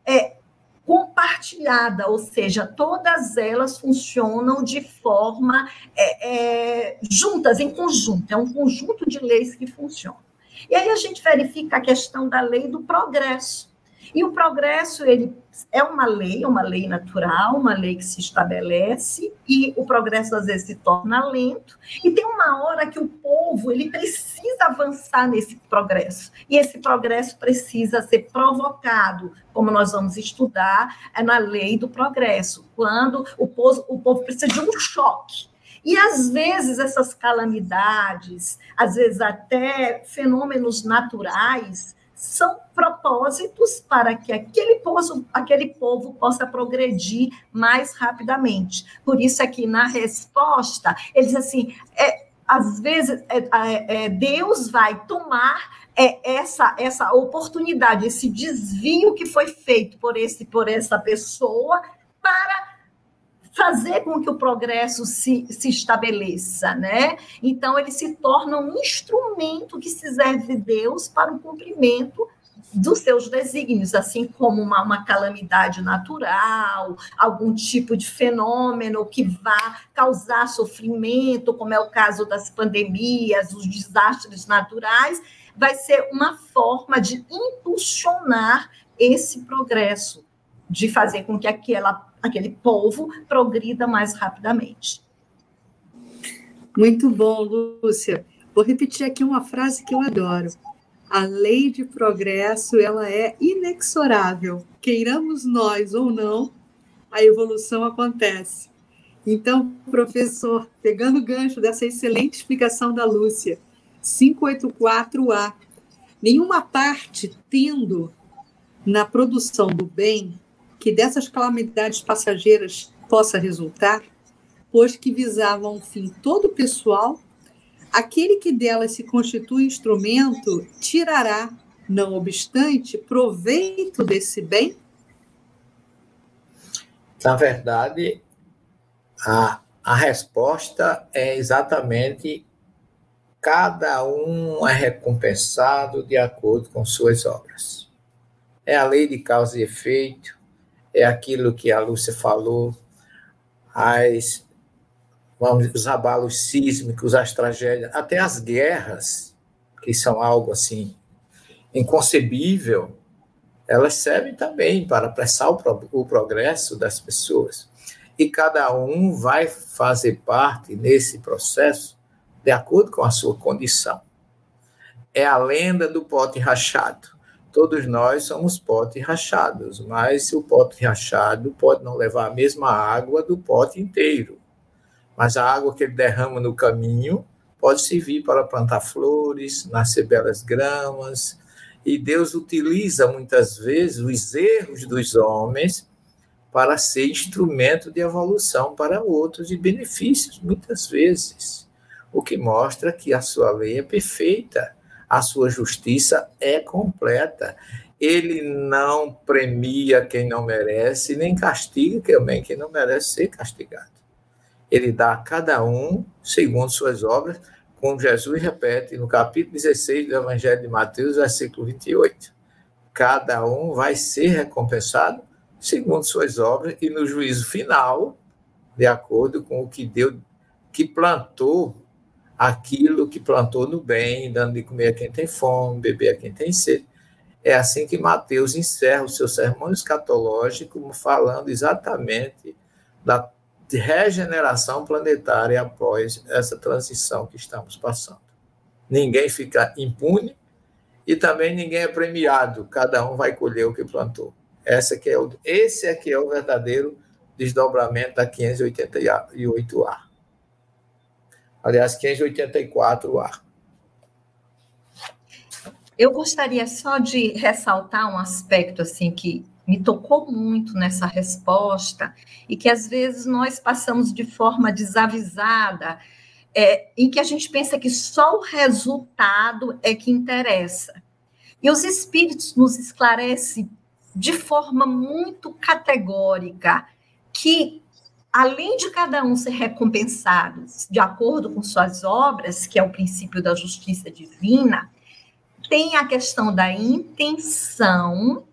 é, compartilhada, ou seja, todas elas funcionam de forma é, é, juntas, em conjunto. É um conjunto de leis que funcionam. E aí a gente verifica a questão da lei do progresso. E o progresso ele é uma lei, uma lei natural, uma lei que se estabelece e o progresso às vezes se torna lento. E tem uma hora que o povo ele precisa avançar nesse progresso e esse progresso precisa ser provocado, como nós vamos estudar é na lei do progresso, quando o povo, o povo precisa de um choque e às vezes essas calamidades, às vezes até fenômenos naturais, são propósitos para que aquele povo, aquele povo possa progredir mais rapidamente. Por isso aqui na resposta, ele diz assim, é, às vezes é, é, é Deus vai tomar é, essa, essa oportunidade, esse desvio que foi feito por, esse, por essa pessoa para fazer com que o progresso se, se estabeleça, né? Então, ele se torna um instrumento que se serve de Deus para o cumprimento dos seus desígnios, assim como uma, uma, calamidade natural, algum tipo de fenômeno que vá causar sofrimento, como é o caso das pandemias, os desastres naturais, vai ser uma forma de impulsionar esse progresso, de fazer com que aquela aquele povo progrida mais rapidamente. Muito bom, Lúcia. Vou repetir aqui uma frase que eu adoro. A lei de progresso ela é inexorável. Queiramos nós ou não, a evolução acontece. Então, professor, pegando o gancho dessa excelente explicação da Lúcia, 584A, nenhuma parte tendo na produção do bem que dessas calamidades passageiras possa resultar, pois que visavam um fim todo pessoal, aquele que delas se constitui instrumento tirará, não obstante, proveito desse bem? Na verdade, a, a resposta é exatamente cada um é recompensado de acordo com suas obras. É a lei de causa e efeito, é aquilo que a Lúcia falou, as, vamos, os abalos sísmicos, as tragédias, até as guerras, que são algo assim inconcebível, elas servem também para apressar o, pro, o progresso das pessoas. E cada um vai fazer parte nesse processo de acordo com a sua condição. É a lenda do pote rachado. Todos nós somos potes rachados, mas o pote rachado pode não levar a mesma água do pote inteiro. Mas a água que ele derrama no caminho pode servir para plantar flores, nascer belas gramas, e Deus utiliza muitas vezes os erros dos homens para ser instrumento de evolução para outros e benefícios, muitas vezes. O que mostra que a sua lei é perfeita, a sua justiça é completa. Ele não premia quem não merece, nem castiga também quem não merece ser castigado. Ele dá a cada um segundo suas obras como Jesus repete no capítulo 16 do Evangelho de Mateus, versículo 28. Cada um vai ser recompensado segundo suas obras e no juízo final, de acordo com o que deu, que plantou aquilo que plantou no bem, dando de comer a quem tem fome, beber a quem tem sede. É assim que Mateus encerra o seu sermão escatológico, falando exatamente da regeneração planetária após essa transição que estamos passando. Ninguém fica impune e também ninguém é premiado, cada um vai colher o que plantou. Essa que é o, esse é é o verdadeiro desdobramento da 588A. Aliás, 584A. Eu gostaria só de ressaltar um aspecto assim que me tocou muito nessa resposta e que às vezes nós passamos de forma desavisada, é, em que a gente pensa que só o resultado é que interessa. E os espíritos nos esclarecem de forma muito categórica que além de cada um ser recompensado de acordo com suas obras, que é o princípio da justiça divina, tem a questão da intenção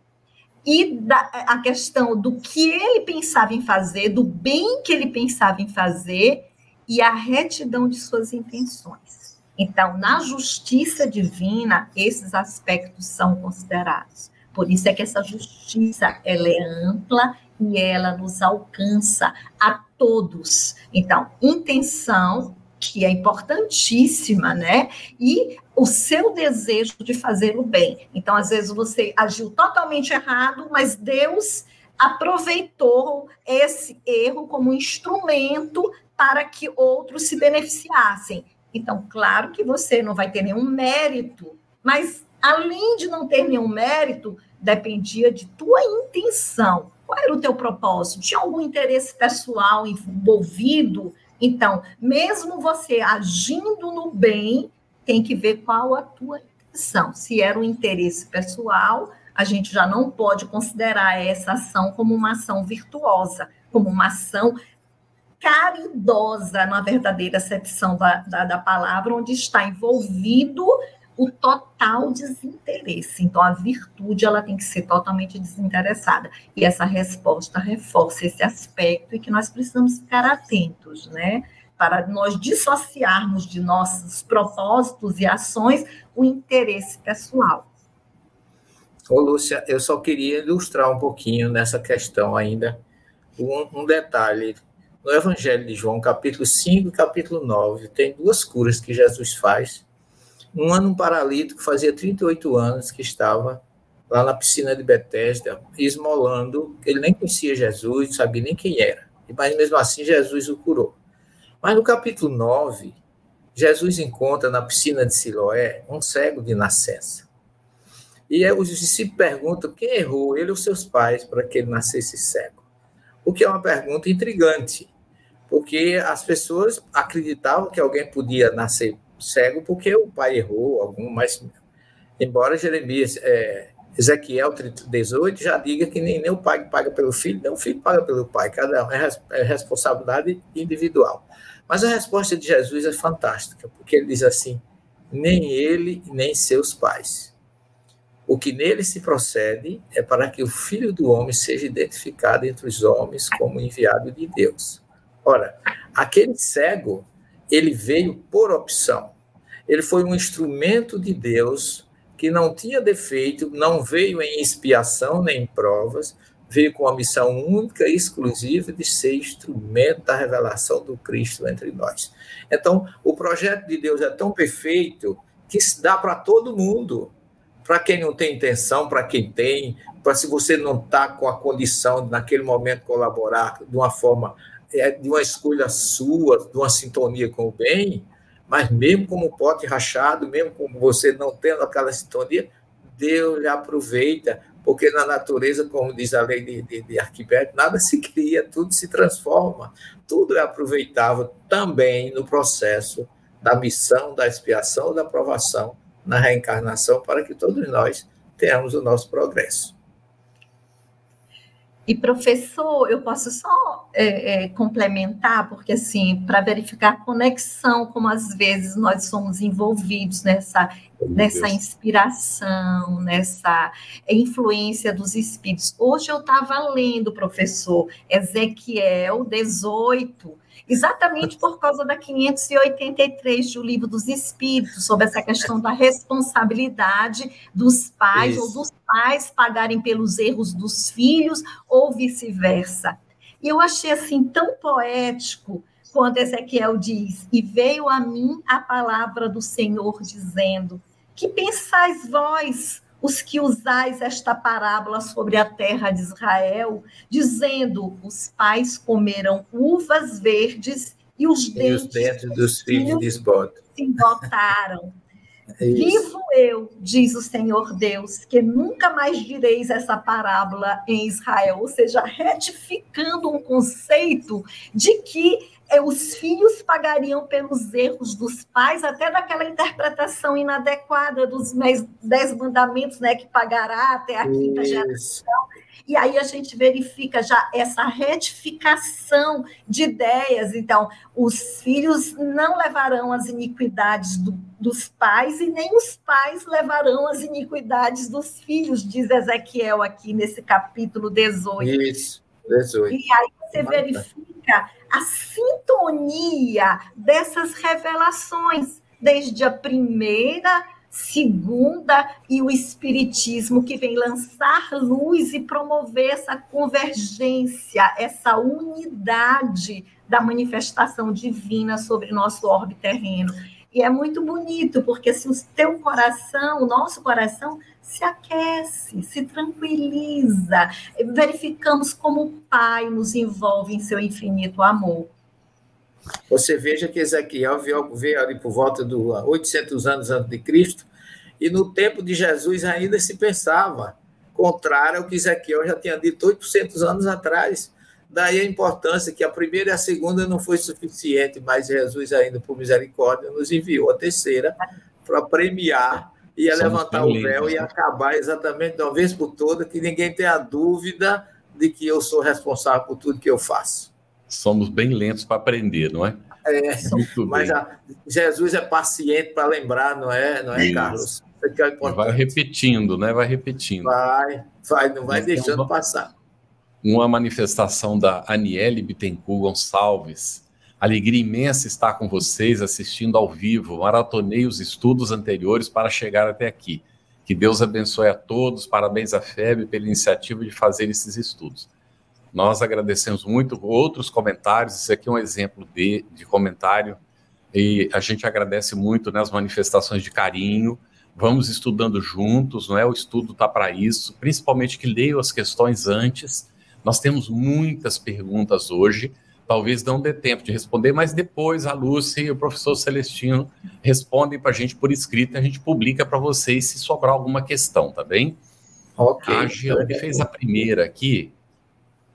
e da, a questão do que ele pensava em fazer, do bem que ele pensava em fazer e a retidão de suas intenções. Então, na justiça divina, esses aspectos são considerados. Por isso é que essa justiça ela é ampla e ela nos alcança a todos. Então, intenção que é importantíssima, né? E o seu desejo de fazer o bem. Então, às vezes você agiu totalmente errado, mas Deus aproveitou esse erro como instrumento para que outros se beneficiassem. Então, claro que você não vai ter nenhum mérito, mas além de não ter nenhum mérito, dependia de tua intenção. Qual era o teu propósito? Tinha algum interesse pessoal envolvido? Então, mesmo você agindo no bem, tem que ver qual a tua intenção. Se era um interesse pessoal, a gente já não pode considerar essa ação como uma ação virtuosa, como uma ação caridosa, na verdadeira acepção da, da, da palavra, onde está envolvido o total desinteresse. Então, a virtude ela tem que ser totalmente desinteressada. E essa resposta reforça esse aspecto e que nós precisamos ficar atentos, né? Para nós dissociarmos de nossos propósitos e ações o interesse pessoal. Ô, Lúcia, eu só queria ilustrar um pouquinho nessa questão ainda, um, um detalhe. No Evangelho de João, capítulo 5 e capítulo 9, tem duas curas que Jesus faz um ano um paralítico, fazia 38 anos que estava lá na piscina de Betesda, esmolando, ele nem conhecia Jesus, não sabia nem quem era. Mas mesmo assim Jesus o curou. Mas no capítulo 9, Jesus encontra na piscina de Siloé um cego de nascença. E os discípulos perguntam quem errou, ele ou seus pais, para que ele nascesse cego. O que é uma pergunta intrigante, porque as pessoas acreditavam que alguém podia nascer cego porque o pai errou, algum, mas embora Jeremias, é, Ezequiel 18 já diga que nem, nem o pai paga pelo filho, nem o filho paga pelo pai, cada um é, é responsabilidade individual. Mas a resposta de Jesus é fantástica, porque ele diz assim: nem ele, nem seus pais. O que nele se procede é para que o Filho do Homem seja identificado entre os homens como enviado de Deus. Ora, aquele cego, ele veio por opção. Ele foi um instrumento de Deus que não tinha defeito, não veio em expiação nem em provas, veio com a missão única e exclusiva de ser instrumento da revelação do Cristo entre nós. Então, o projeto de Deus é tão perfeito que se dá para todo mundo. Para quem não tem intenção, para quem tem, para se você não está com a condição de, naquele momento, colaborar de uma forma é de uma escolha sua, de uma sintonia com o bem, mas mesmo como pote rachado, mesmo com você não tendo aquela sintonia, Deus lhe aproveita, porque na natureza, como diz a lei de, de, de nada se cria, tudo se transforma, tudo é aproveitável também no processo da missão, da expiação, da provação na reencarnação, para que todos nós tenhamos o nosso progresso. E professor, eu posso só é, é, complementar, porque assim, para verificar a conexão, como às vezes nós somos envolvidos nessa, nessa inspiração, nessa influência dos espíritos. Hoje eu estava lendo, professor, Ezequiel 18, exatamente por causa da 583 do Livro dos Espíritos, sobre essa questão da responsabilidade dos pais Isso. ou dos pais pagarem pelos erros dos filhos ou vice-versa. E eu achei assim tão poético quando Ezequiel diz: "E veio a mim a palavra do Senhor dizendo: Que pensais vós, os que usais esta parábola sobre a terra de Israel, dizendo: os pais comeram uvas verdes e os, e dentes, os dentes dos filhos desbotam. É Vivo eu, diz o Senhor Deus, que nunca mais direis essa parábola em Israel, ou seja, retificando um conceito de que é, os filhos pagariam pelos erros dos pais, até daquela interpretação inadequada dos dez mandamentos, né, que pagará até a quinta Isso. geração. E aí a gente verifica já essa retificação de ideias. Então, os filhos não levarão as iniquidades do, dos pais e nem os pais levarão as iniquidades dos filhos, diz Ezequiel aqui nesse capítulo 18. Isso, 18. E aí você verifica a sintonia dessas revelações, desde a primeira, segunda e o Espiritismo, que vem lançar luz e promover essa convergência, essa unidade da manifestação divina sobre nosso orbe terreno. E é muito bonito, porque se o teu coração, o nosso coração, se aquece, se tranquiliza, verificamos como o Pai nos envolve em seu infinito amor. Você veja que Ezequiel veio, veio ali por volta de 800 anos antes de Cristo, e no tempo de Jesus ainda se pensava contrário ao que Ezequiel já tinha dito 800 anos atrás. Daí a importância que a primeira e a segunda não foi suficiente, mas Jesus, ainda por misericórdia, nos enviou a terceira para premiar e levantar o véu e né? acabar exatamente de uma vez por toda, que ninguém tenha dúvida de que eu sou responsável por tudo que eu faço. Somos bem lentos para aprender, não é? É, mas a, Jesus é paciente para lembrar, não é, não é, Isso. Carlos? É vai repetindo, né? Vai repetindo. Vai, vai, não vai então, deixando passar uma manifestação da Aniele Bittencourt Gonçalves. Alegria imensa estar com vocês assistindo ao vivo. Maratonei os estudos anteriores para chegar até aqui. Que Deus abençoe a todos. Parabéns à FEB pela iniciativa de fazer esses estudos. Nós agradecemos muito outros comentários. Isso aqui é um exemplo de, de comentário. E a gente agradece muito né, as manifestações de carinho. Vamos estudando juntos, não é? O estudo está para isso. Principalmente que leiam as questões antes nós temos muitas perguntas hoje, talvez não dê tempo de responder, mas depois a Lúcia e o professor Celestino respondem para a gente por escrito e a gente publica para vocês se sobrar alguma questão, tá bem? Ok. A Giane fez a primeira aqui.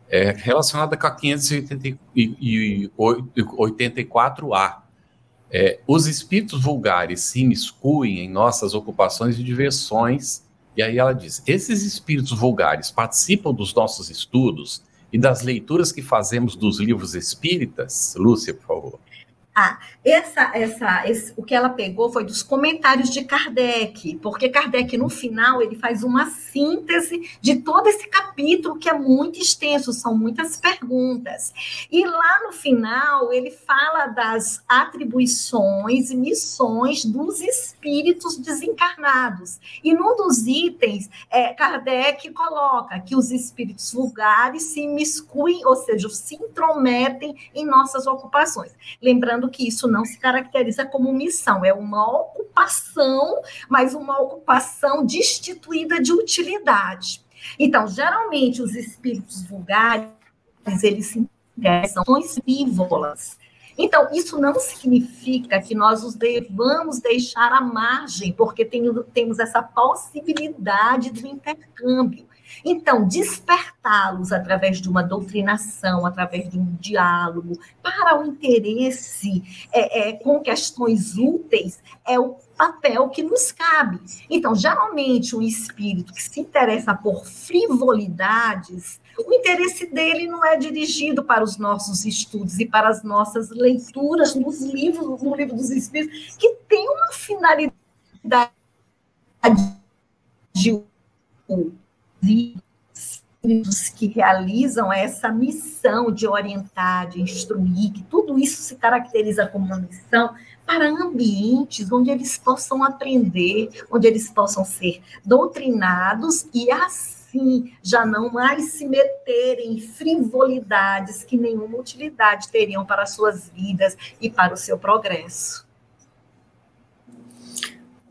É relacionada com a 584A. É, os espíritos vulgares se imiscuem em nossas ocupações e diversões. E aí ela diz: esses espíritos vulgares participam dos nossos estudos e das leituras que fazemos dos livros espíritas? Lúcia, por favor. Ah, essa, essa, esse, o que ela pegou foi dos comentários de Kardec, porque Kardec, no final, ele faz uma síntese de todo esse capítulo, que é muito extenso, são muitas perguntas. E lá no final, ele fala das atribuições e missões dos espíritos desencarnados. E num dos itens, é, Kardec coloca que os espíritos vulgares se imiscuem, ou seja, se intrometem em nossas ocupações. Lembrando que isso não se caracteriza como missão, é uma ocupação, mas uma ocupação destituída de utilidade. Então, geralmente, os espíritos vulgares, eles se interessam em frívolas. Então, isso não significa que nós os devamos deixar à margem, porque tem, temos essa possibilidade do intercâmbio. Então, despertá-los através de uma doutrinação, através de um diálogo, para o interesse é, é, com questões úteis, é o papel que nos cabe. Então, geralmente, um espírito que se interessa por frivolidades, o interesse dele não é dirigido para os nossos estudos e para as nossas leituras nos livros, no livro dos espíritos, que tem uma finalidade de que realizam essa missão de orientar, de instruir, que tudo isso se caracteriza como uma missão para ambientes onde eles possam aprender, onde eles possam ser doutrinados e assim já não mais se meterem em frivolidades que nenhuma utilidade teriam para as suas vidas e para o seu progresso.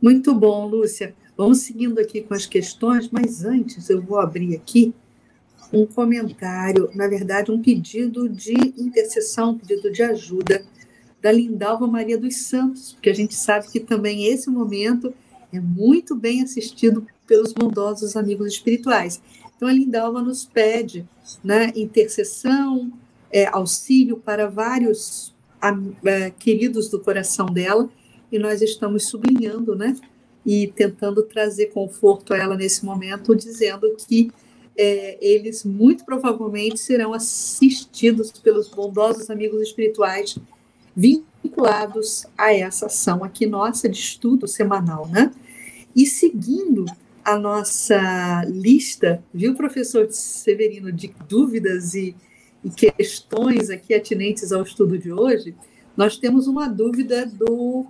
Muito bom, Lúcia. Vamos seguindo aqui com as questões, mas antes eu vou abrir aqui um comentário, na verdade, um pedido de intercessão, um pedido de ajuda da Lindalva Maria dos Santos, porque a gente sabe que também esse momento é muito bem assistido pelos bondosos amigos espirituais. Então, a Lindalva nos pede né, intercessão, é, auxílio para vários é, queridos do coração dela, e nós estamos sublinhando, né? E tentando trazer conforto a ela nesse momento, dizendo que é, eles muito provavelmente serão assistidos pelos bondosos amigos espirituais vinculados a essa ação aqui nossa de estudo semanal, né? E seguindo a nossa lista, viu, professor Severino, de dúvidas e, e questões aqui atinentes ao estudo de hoje, nós temos uma dúvida do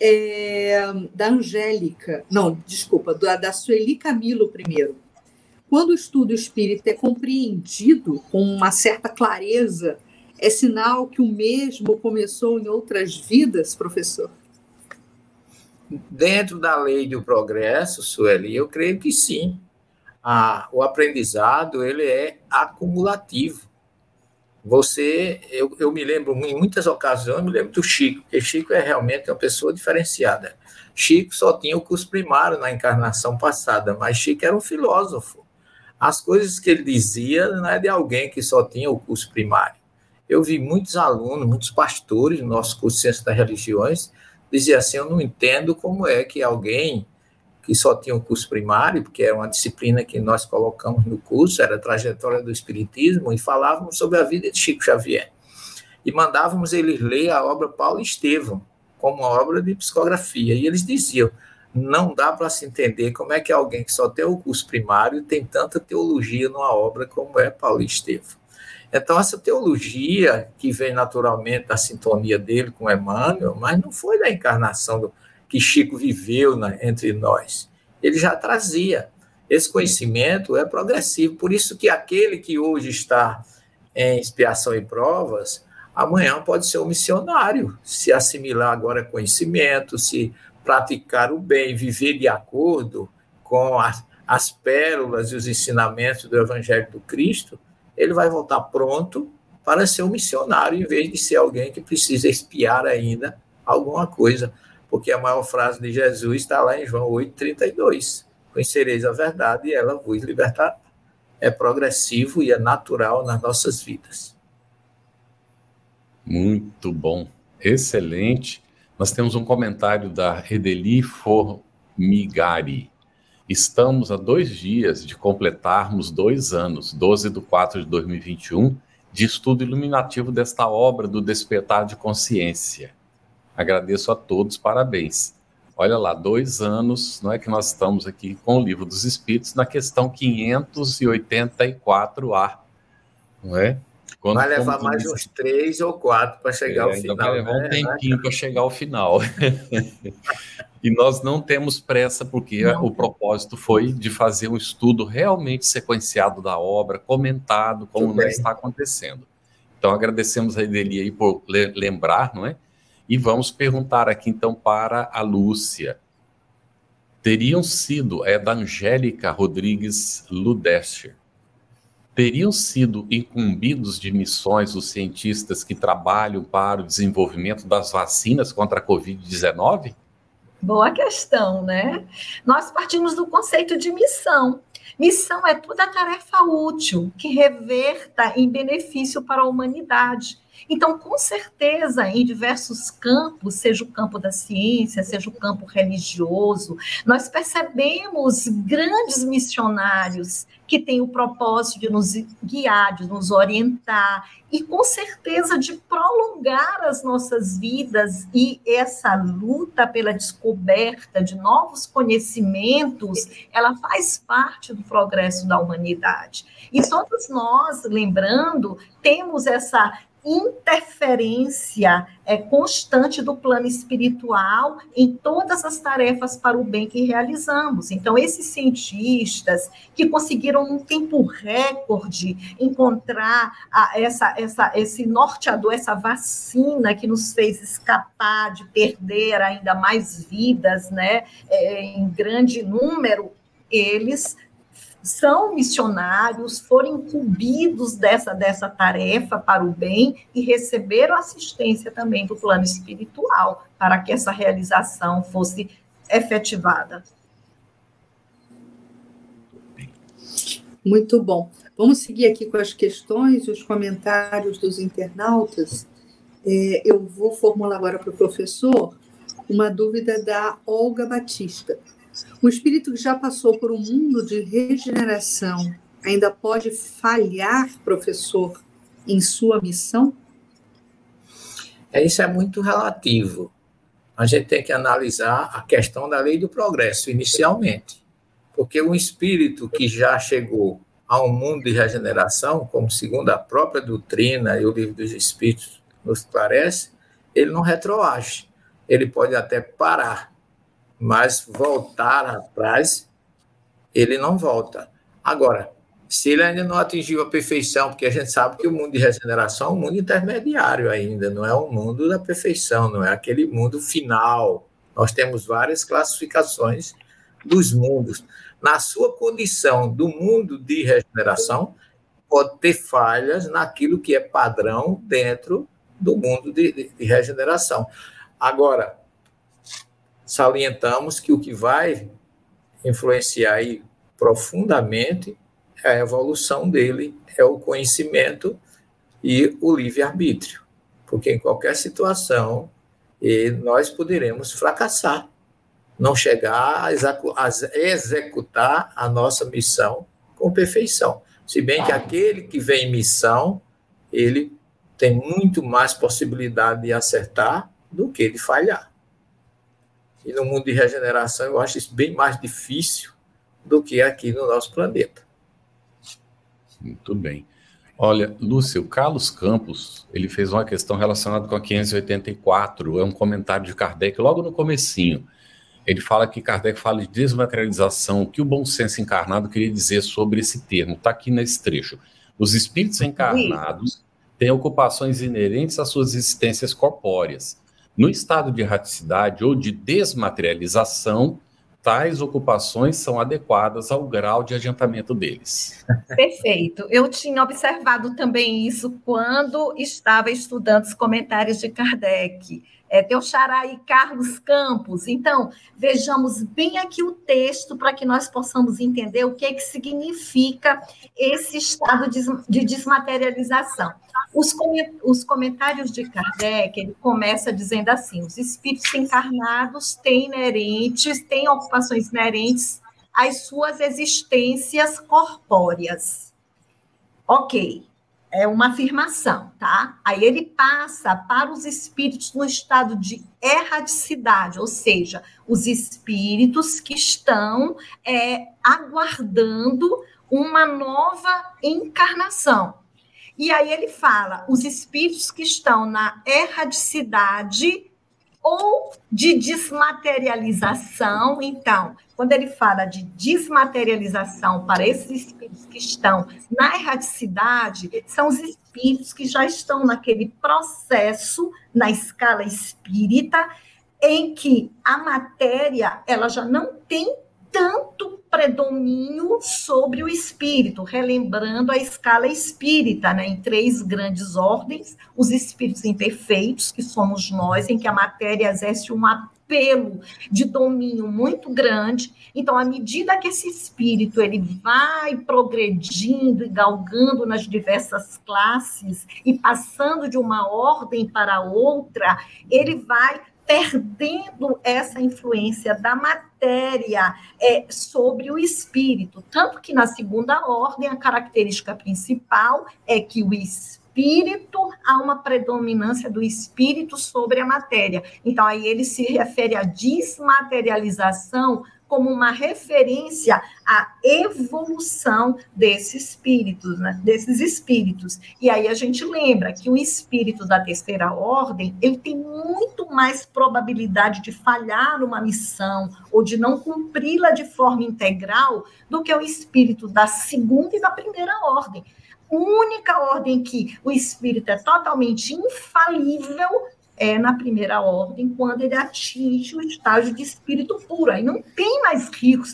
é, da Angélica, não, desculpa, da, da Sueli Camilo primeiro. Quando o estudo espírita é compreendido com uma certa clareza, é sinal que o mesmo começou em outras vidas, professor? Dentro da lei do progresso, Sueli, eu creio que sim. Ah, o aprendizado ele é acumulativo. Você, eu, eu me lembro em muitas ocasiões, eu me lembro do Chico, porque Chico é realmente uma pessoa diferenciada. Chico só tinha o curso primário na encarnação passada, mas Chico era um filósofo. As coisas que ele dizia não é de alguém que só tinha o curso primário. Eu vi muitos alunos, muitos pastores no nosso curso de Ciência das Religiões dizer assim: Eu não entendo como é que alguém que só tinha o curso primário, porque era uma disciplina que nós colocamos no curso, era a trajetória do Espiritismo, e falávamos sobre a vida de Chico Xavier. E mandávamos eles ler a obra Paulo Estevão, como obra de psicografia. E eles diziam: não dá para se entender como é que alguém que só tem o curso primário tem tanta teologia numa obra como é Paulo Estevão. Então, essa teologia que vem naturalmente da sintonia dele com Emmanuel, mas não foi da encarnação do, que Chico viveu né, entre nós. Ele já trazia. Esse conhecimento é progressivo, por isso que aquele que hoje está em expiação e provas, amanhã pode ser um missionário, se assimilar agora conhecimento, se praticar o bem, viver de acordo com as, as pérolas e os ensinamentos do Evangelho do Cristo, ele vai voltar pronto para ser um missionário, em vez de ser alguém que precisa espiar ainda alguma coisa porque a maior frase de Jesus está lá em João 8,32. Conhecereis a verdade e ela vos libertará. é progressivo e é natural nas nossas vidas. Muito bom, excelente. Nós temos um comentário da Edeli Formigari. Estamos a dois dias de completarmos dois anos, 12 de 4 de 2021, de estudo iluminativo desta obra do Despertar de Consciência. Agradeço a todos, parabéns. Olha lá, dois anos, não é que nós estamos aqui com o Livro dos Espíritos na questão 584A, não é? Quando vai levar mais uns três ou quatro para chegar é, ao final. Vai levar né? um tempinho para chegar ao final. e nós não temos pressa, porque não. o propósito foi de fazer um estudo realmente sequenciado da obra, comentado como está acontecendo. Então agradecemos a Ideli aí por lembrar, não é? E vamos perguntar aqui então para a Lúcia. Teriam sido, é da Angélica Rodrigues Ludescher, teriam sido incumbidos de missões os cientistas que trabalham para o desenvolvimento das vacinas contra a Covid-19? Boa questão, né? Nós partimos do conceito de missão. Missão é toda tarefa útil que reverta em benefício para a humanidade. Então, com certeza, em diversos campos, seja o campo da ciência, seja o campo religioso, nós percebemos grandes missionários que têm o propósito de nos guiar, de nos orientar e, com certeza, de prolongar as nossas vidas e essa luta pela descoberta de novos conhecimentos, ela faz parte do progresso da humanidade. E todos nós, lembrando, temos essa interferência é, constante do plano espiritual em todas as tarefas para o bem que realizamos. Então, esses cientistas que conseguiram, num tempo recorde, encontrar a, essa, essa, esse norteador, essa vacina que nos fez escapar de perder ainda mais vidas, né, é, em grande número, eles são missionários, foram incumbidos dessa, dessa tarefa para o bem e receberam assistência também do plano espiritual para que essa realização fosse efetivada. Muito bom. Vamos seguir aqui com as questões e os comentários dos internautas. É, eu vou formular agora para o professor uma dúvida da Olga Batista. O espírito que já passou por um mundo de regeneração ainda pode falhar, professor, em sua missão? É, isso é muito relativo. A gente tem que analisar a questão da lei do progresso inicialmente. Porque um espírito que já chegou a um mundo de regeneração, como segundo a própria doutrina e o livro dos espíritos nos esclarece, ele não retroage. Ele pode até parar, mas voltar atrás, ele não volta. Agora, se ele ainda não atingiu a perfeição, porque a gente sabe que o mundo de regeneração é um mundo intermediário ainda, não é um mundo da perfeição, não é aquele mundo final. Nós temos várias classificações dos mundos. Na sua condição do mundo de regeneração, pode ter falhas naquilo que é padrão dentro do mundo de, de, de regeneração. Agora, salientamos que o que vai influenciar aí profundamente é a evolução dele, é o conhecimento e o livre-arbítrio. Porque em qualquer situação nós poderemos fracassar, não chegar a executar a nossa missão com perfeição. Se bem que aquele que vem em missão, ele tem muito mais possibilidade de acertar do que de falhar. E no mundo de regeneração, eu acho isso bem mais difícil do que aqui no nosso planeta. Muito bem. Olha, Lúcio, Carlos Campos, ele fez uma questão relacionada com a 584, é um comentário de Kardec logo no comecinho. Ele fala que Kardec fala de desmaterialização, o que o bom senso encarnado queria dizer sobre esse termo, está aqui nesse trecho. Os espíritos encarnados têm ocupações inerentes às suas existências corpóreas, no estado de erraticidade ou de desmaterialização, tais ocupações são adequadas ao grau de adiantamento deles. Perfeito. Eu tinha observado também isso quando estava estudando os comentários de Kardec. É, teu xará e Carlos Campos. Então, vejamos bem aqui o texto para que nós possamos entender o que, é que significa esse estado de desmaterialização. Os, os comentários de Kardec, ele começa dizendo assim, os espíritos encarnados têm inerentes, têm ocupações inerentes às suas existências corpóreas. Ok, é uma afirmação, tá? Aí ele passa para os espíritos no estado de erradicidade, ou seja, os espíritos que estão é, aguardando uma nova encarnação. E aí ele fala, os espíritos que estão na erradicidade ou de desmaterialização, então, quando ele fala de desmaterialização para esses espíritos que estão na erradicidade, são os espíritos que já estão naquele processo na escala espírita em que a matéria ela já não tem tanto predomínio sobre o espírito, relembrando a escala espírita, né, em três grandes ordens, os espíritos imperfeitos, que somos nós, em que a matéria exerce um apelo de domínio muito grande. Então, à medida que esse espírito ele vai progredindo e galgando nas diversas classes e passando de uma ordem para outra, ele vai perdendo essa influência da matéria é, sobre o espírito. Tanto que na segunda ordem, a característica principal é que o espírito, há uma predominância do espírito sobre a matéria. Então, aí ele se refere à desmaterialização como uma referência à evolução desses espíritos, né? desses espíritos. E aí a gente lembra que o espírito da terceira ordem, ele tem muito mais probabilidade de falhar numa missão ou de não cumpri-la de forma integral do que o espírito da segunda e da primeira ordem. Única ordem que o espírito é totalmente infalível é na primeira ordem, quando ele atinge o estágio de espírito puro. Aí não tem mais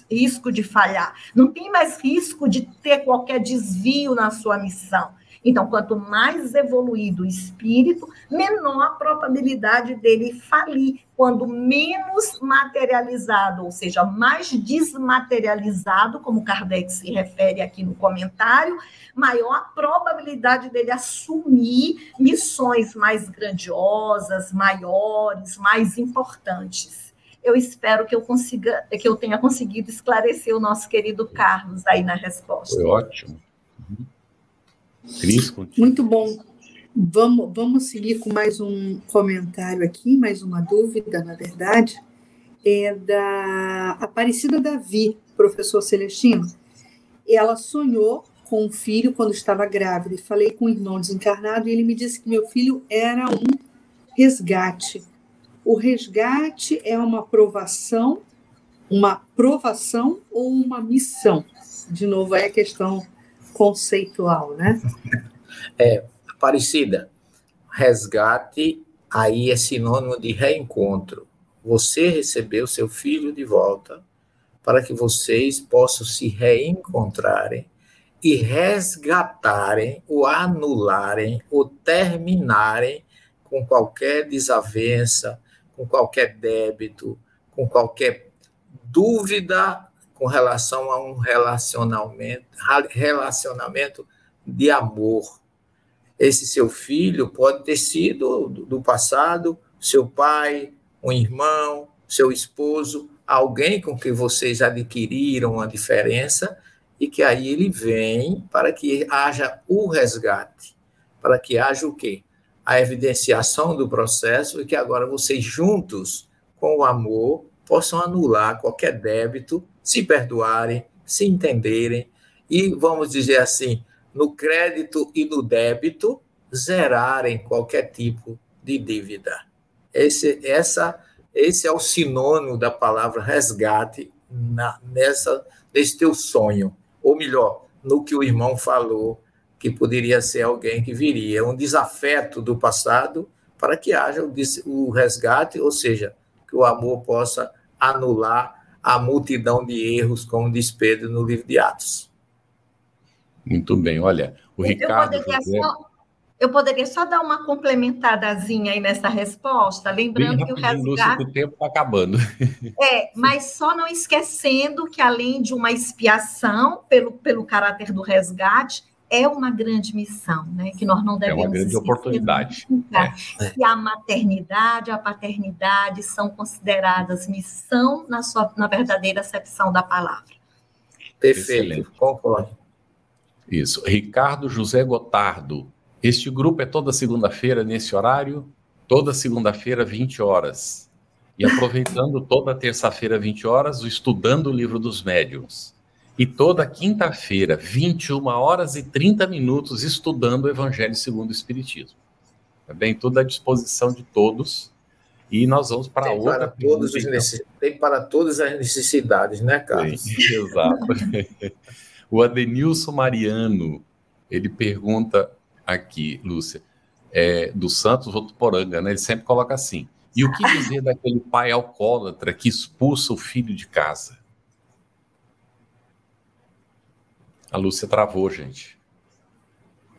risco de falhar, não tem mais risco de ter qualquer desvio na sua missão. Então, quanto mais evoluído o espírito, menor a probabilidade dele falir. Quando menos materializado, ou seja, mais desmaterializado, como Kardec se refere aqui no comentário, maior a probabilidade dele assumir missões mais grandiosas, maiores, mais importantes eu espero que eu consiga, que eu tenha conseguido esclarecer o nosso querido Carlos aí na resposta. Foi ótimo. Cris, Muito bom. Vamos, vamos seguir com mais um comentário aqui, mais uma dúvida, na verdade, é da Aparecida Davi, professor Celestino. Ela sonhou com um filho quando estava grávida e falei com o irmão desencarnado e ele me disse que meu filho era um resgate. O resgate é uma provação, uma provação ou uma missão? De novo, é a questão conceitual, né? É, Aparecida, resgate aí é sinônimo de reencontro. Você recebeu seu filho de volta para que vocês possam se reencontrarem e resgatarem, ou anularem, ou terminarem com qualquer desavença, com qualquer débito, com qualquer dúvida com relação a um relacionamento, relacionamento de amor. Esse seu filho pode ter sido do passado seu pai, um irmão, seu esposo, alguém com que vocês adquiriram uma diferença e que aí ele vem para que haja o resgate, para que haja o quê? A evidenciação do processo e que agora vocês juntos com o amor possam anular qualquer débito se perdoarem, se entenderem e, vamos dizer assim, no crédito e no débito, zerarem qualquer tipo de dívida. Esse, essa, esse é o sinônimo da palavra resgate na, nessa, nesse teu sonho. Ou melhor, no que o irmão falou, que poderia ser alguém que viria, um desafeto do passado, para que haja o, o resgate, ou seja, que o amor possa anular a multidão de erros, como diz Pedro no livro de Atos. Muito bem, olha, o eu Ricardo. José... Só... Eu poderia só dar uma complementadazinha aí nessa resposta, lembrando que o resgate. o tempo está acabando. É, mas só não esquecendo que, além de uma expiação pelo, pelo caráter do resgate, é uma grande missão, né? Que nós não devemos. É uma grande oportunidade. É. E a maternidade, a paternidade são consideradas missão na sua na verdadeira acepção da palavra. Perfeito, concordo. Isso. Ricardo José Gotardo. Este grupo é toda segunda-feira nesse horário, toda segunda-feira, 20 horas. E aproveitando toda terça-feira, 20 horas, o Estudando o Livro dos Médiuns. E toda quinta-feira, 21 horas e 30 minutos, estudando o Evangelho segundo o Espiritismo. Tá bem? Tudo à disposição de todos. E nós vamos para tem outra. Para todos pergunta, necess... então. Tem para todas as necessidades, né, Carlos? Sim, exato. o Adenilson Mariano, ele pergunta aqui, Lúcia, é, do Santos Votuporanga, né? Ele sempre coloca assim. E o que dizer daquele pai alcoólatra que expulsa o filho de casa? A Lúcia travou, gente.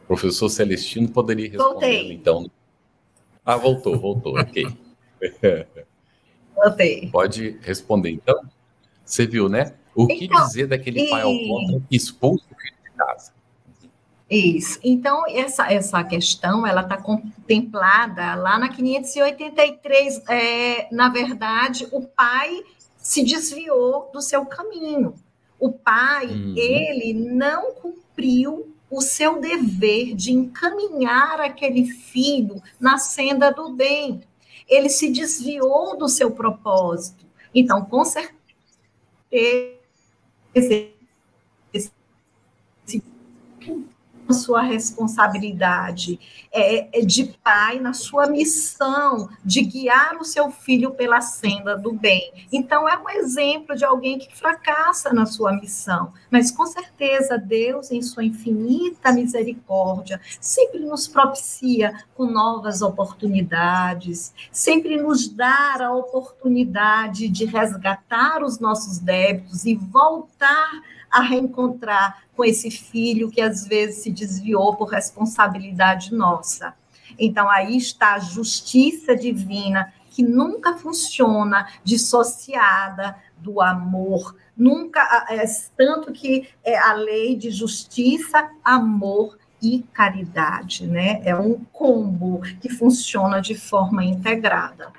O professor Celestino poderia responder, então. Ah, voltou, voltou, ok. Voltei. Pode responder, então. Você viu, né? O que então, dizer daquele e... pai alcoólatra que expulsa o filho de casa? Isso. Então, essa, essa questão, ela está contemplada lá na 583. É, na verdade, o pai se desviou do seu caminho. O pai, uhum. ele não cumpriu o seu dever de encaminhar aquele filho na senda do bem. Ele se desviou do seu propósito. Então, com certeza, sua responsabilidade é, é, de pai, na sua missão de guiar o seu filho pela senda do bem. Então, é um exemplo de alguém que fracassa na sua missão, mas com certeza Deus, em sua infinita misericórdia, sempre nos propicia com novas oportunidades, sempre nos dá a oportunidade de resgatar os nossos débitos e voltar a reencontrar com esse filho que às vezes se desviou por responsabilidade nossa. Então aí está a justiça divina que nunca funciona dissociada do amor, nunca é, tanto que é a lei de justiça, amor e caridade, né? É um combo que funciona de forma integrada.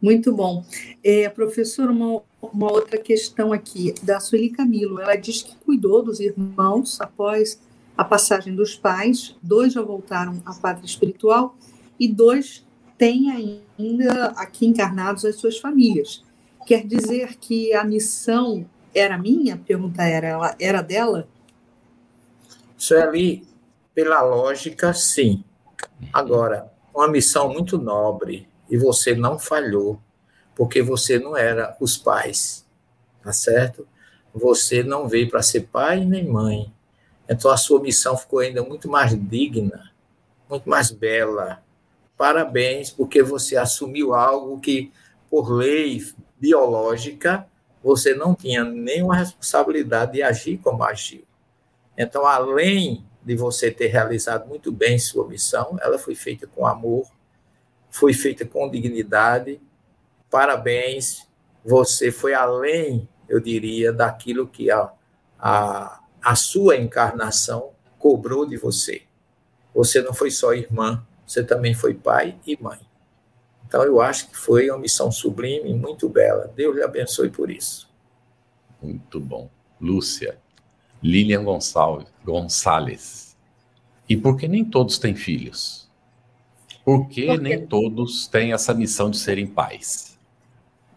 Muito bom. É, professor, uma, uma outra questão aqui da Sueli Camilo. Ela diz que cuidou dos irmãos após a passagem dos pais, dois já voltaram a pátria espiritual e dois têm ainda aqui encarnados as suas famílias. Quer dizer que a missão era minha? Pergunta era, ela era dela? Sueli, pela lógica, sim. Agora, uma missão muito nobre, e você não falhou, porque você não era os pais, tá certo? Você não veio para ser pai nem mãe. Então a sua missão ficou ainda muito mais digna, muito mais bela. Parabéns, porque você assumiu algo que, por lei biológica, você não tinha nenhuma responsabilidade de agir como agiu. Então, além de você ter realizado muito bem sua missão, ela foi feita com amor, foi feita com dignidade. Parabéns, você foi além, eu diria, daquilo que a, a, a sua encarnação cobrou de você. Você não foi só irmã, você também foi pai e mãe. Então, eu acho que foi uma missão sublime, muito bela. Deus lhe abençoe por isso. Muito bom. Lúcia, Lilian Gonçalves, Gonçalves. E por que nem todos têm filhos? Porque nem todos têm essa missão de serem pais.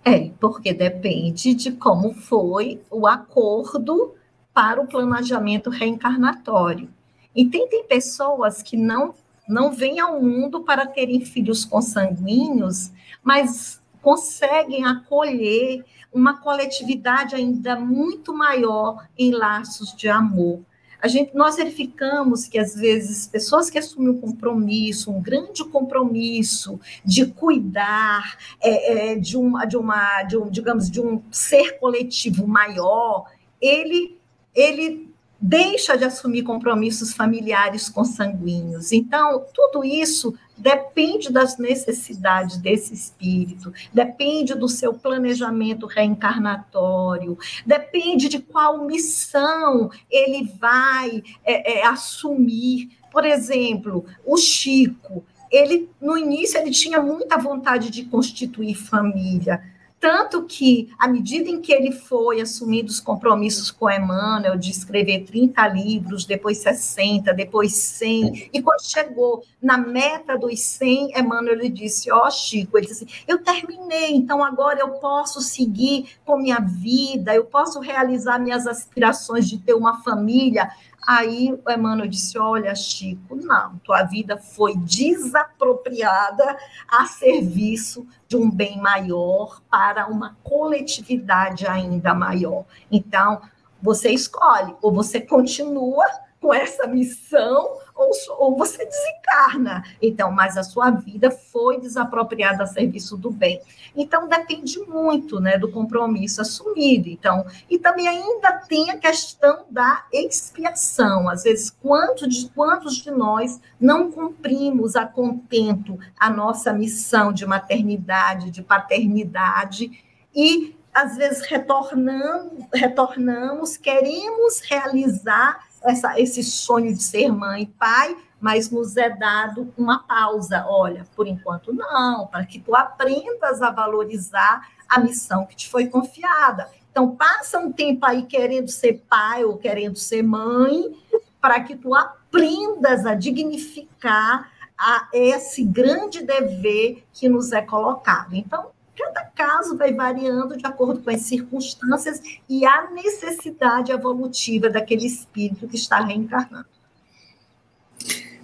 É, porque depende de como foi o acordo para o planejamento reencarnatório. E tem, tem pessoas que não, não vêm ao mundo para terem filhos consanguíneos, mas conseguem acolher uma coletividade ainda muito maior em laços de amor a gente, nós verificamos que, às vezes, pessoas que assumem um compromisso, um grande compromisso de cuidar é, é, de, uma, de, uma, de um, digamos, de um ser coletivo maior, ele, ele deixa de assumir compromissos familiares consanguíneos. Então, tudo isso depende das necessidades desse espírito, depende do seu planejamento reencarnatório, depende de qual missão ele vai é, é, assumir. Por exemplo, o Chico, ele no início ele tinha muita vontade de constituir família, tanto que, à medida em que ele foi assumindo os compromissos com Emmanuel, de escrever 30 livros, depois 60, depois 100, e quando chegou na meta dos 100, Emmanuel lhe disse: Ó, oh, Chico, ele disse assim, eu terminei, então agora eu posso seguir com minha vida, eu posso realizar minhas aspirações de ter uma família. Aí o Emmanuel disse: Olha, Chico, não, tua vida foi desapropriada a serviço de um bem maior para uma coletividade ainda maior. Então, você escolhe, ou você continua com essa missão, ou, ou você desencarna. Então, mas a sua vida foi desapropriada a serviço do bem. Então, depende muito né, do compromisso assumido. Então, e também ainda tem a questão da expiação. Às vezes, quantos de, quantos de nós não cumprimos a contento a nossa missão de maternidade, de paternidade, e às vezes retornamos, retornamos, queremos realizar essa, esse sonho de ser mãe e pai, mas nos é dado uma pausa. Olha, por enquanto não, para que tu aprendas a valorizar a missão que te foi confiada. Então, passa um tempo aí querendo ser pai ou querendo ser mãe, para que tu aprendas a dignificar a esse grande dever que nos é colocado. Então, Cada caso vai variando de acordo com as circunstâncias e a necessidade evolutiva daquele espírito que está reencarnando.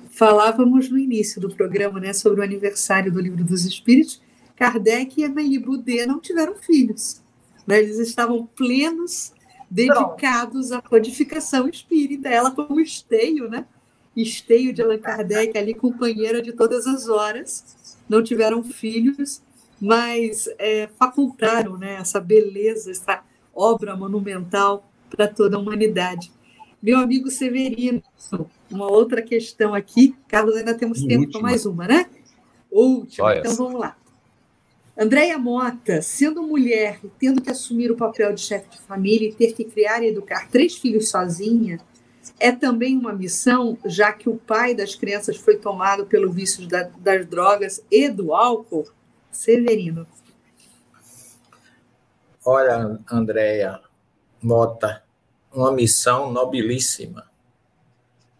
Falávamos no início do programa né, sobre o aniversário do Livro dos Espíritos. Kardec e Amélie Boudet não tiveram filhos. Né? Eles estavam plenos, dedicados Pronto. à codificação espírita. Ela como esteio, né? Esteio de Allan Kardec, ali companheira de todas as horas. Não tiveram filhos mas é, facultaram né, essa beleza, essa obra monumental para toda a humanidade. Meu amigo Severino, uma outra questão aqui. Carlos, ainda temos tempo para mais uma, né? Última, então vamos lá. Andréia Mota, sendo mulher e tendo que assumir o papel de chefe de família e ter que criar e educar três filhos sozinha, é também uma missão, já que o pai das crianças foi tomado pelo vício da, das drogas e do álcool? Severino. Olha, Andréia Mota, uma missão nobilíssima,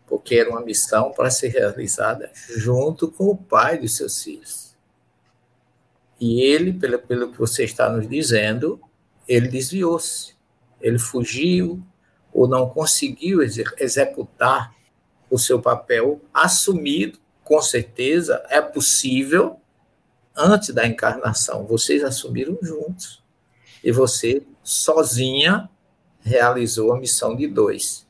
porque era uma missão para ser realizada junto com o pai dos seus filhos. E ele, pelo, pelo que você está nos dizendo, ele desviou-se, ele fugiu ou não conseguiu executar o seu papel assumido, com certeza é possível, antes da encarnação. Vocês assumiram juntos. E você, sozinha, realizou a missão de dois.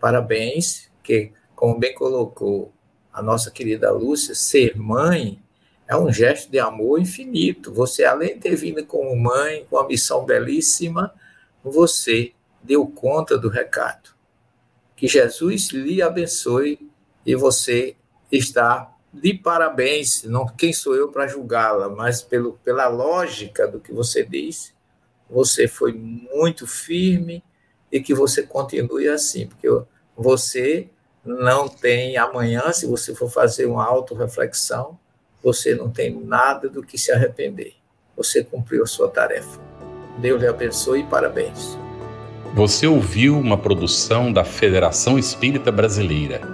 Parabéns, que, como bem colocou a nossa querida Lúcia, ser mãe é um gesto de amor infinito. Você, além de ter vindo como mãe, com uma missão belíssima, você deu conta do recado. Que Jesus lhe abençoe e você está de parabéns. Não, quem sou eu para julgá-la, mas pelo, pela lógica do que você disse, você foi muito firme e que você continue assim, porque você não tem amanhã, se você for fazer uma autorreflexão, você não tem nada do que se arrepender. Você cumpriu a sua tarefa. Deus lhe abençoe e parabéns. Você ouviu uma produção da Federação Espírita Brasileira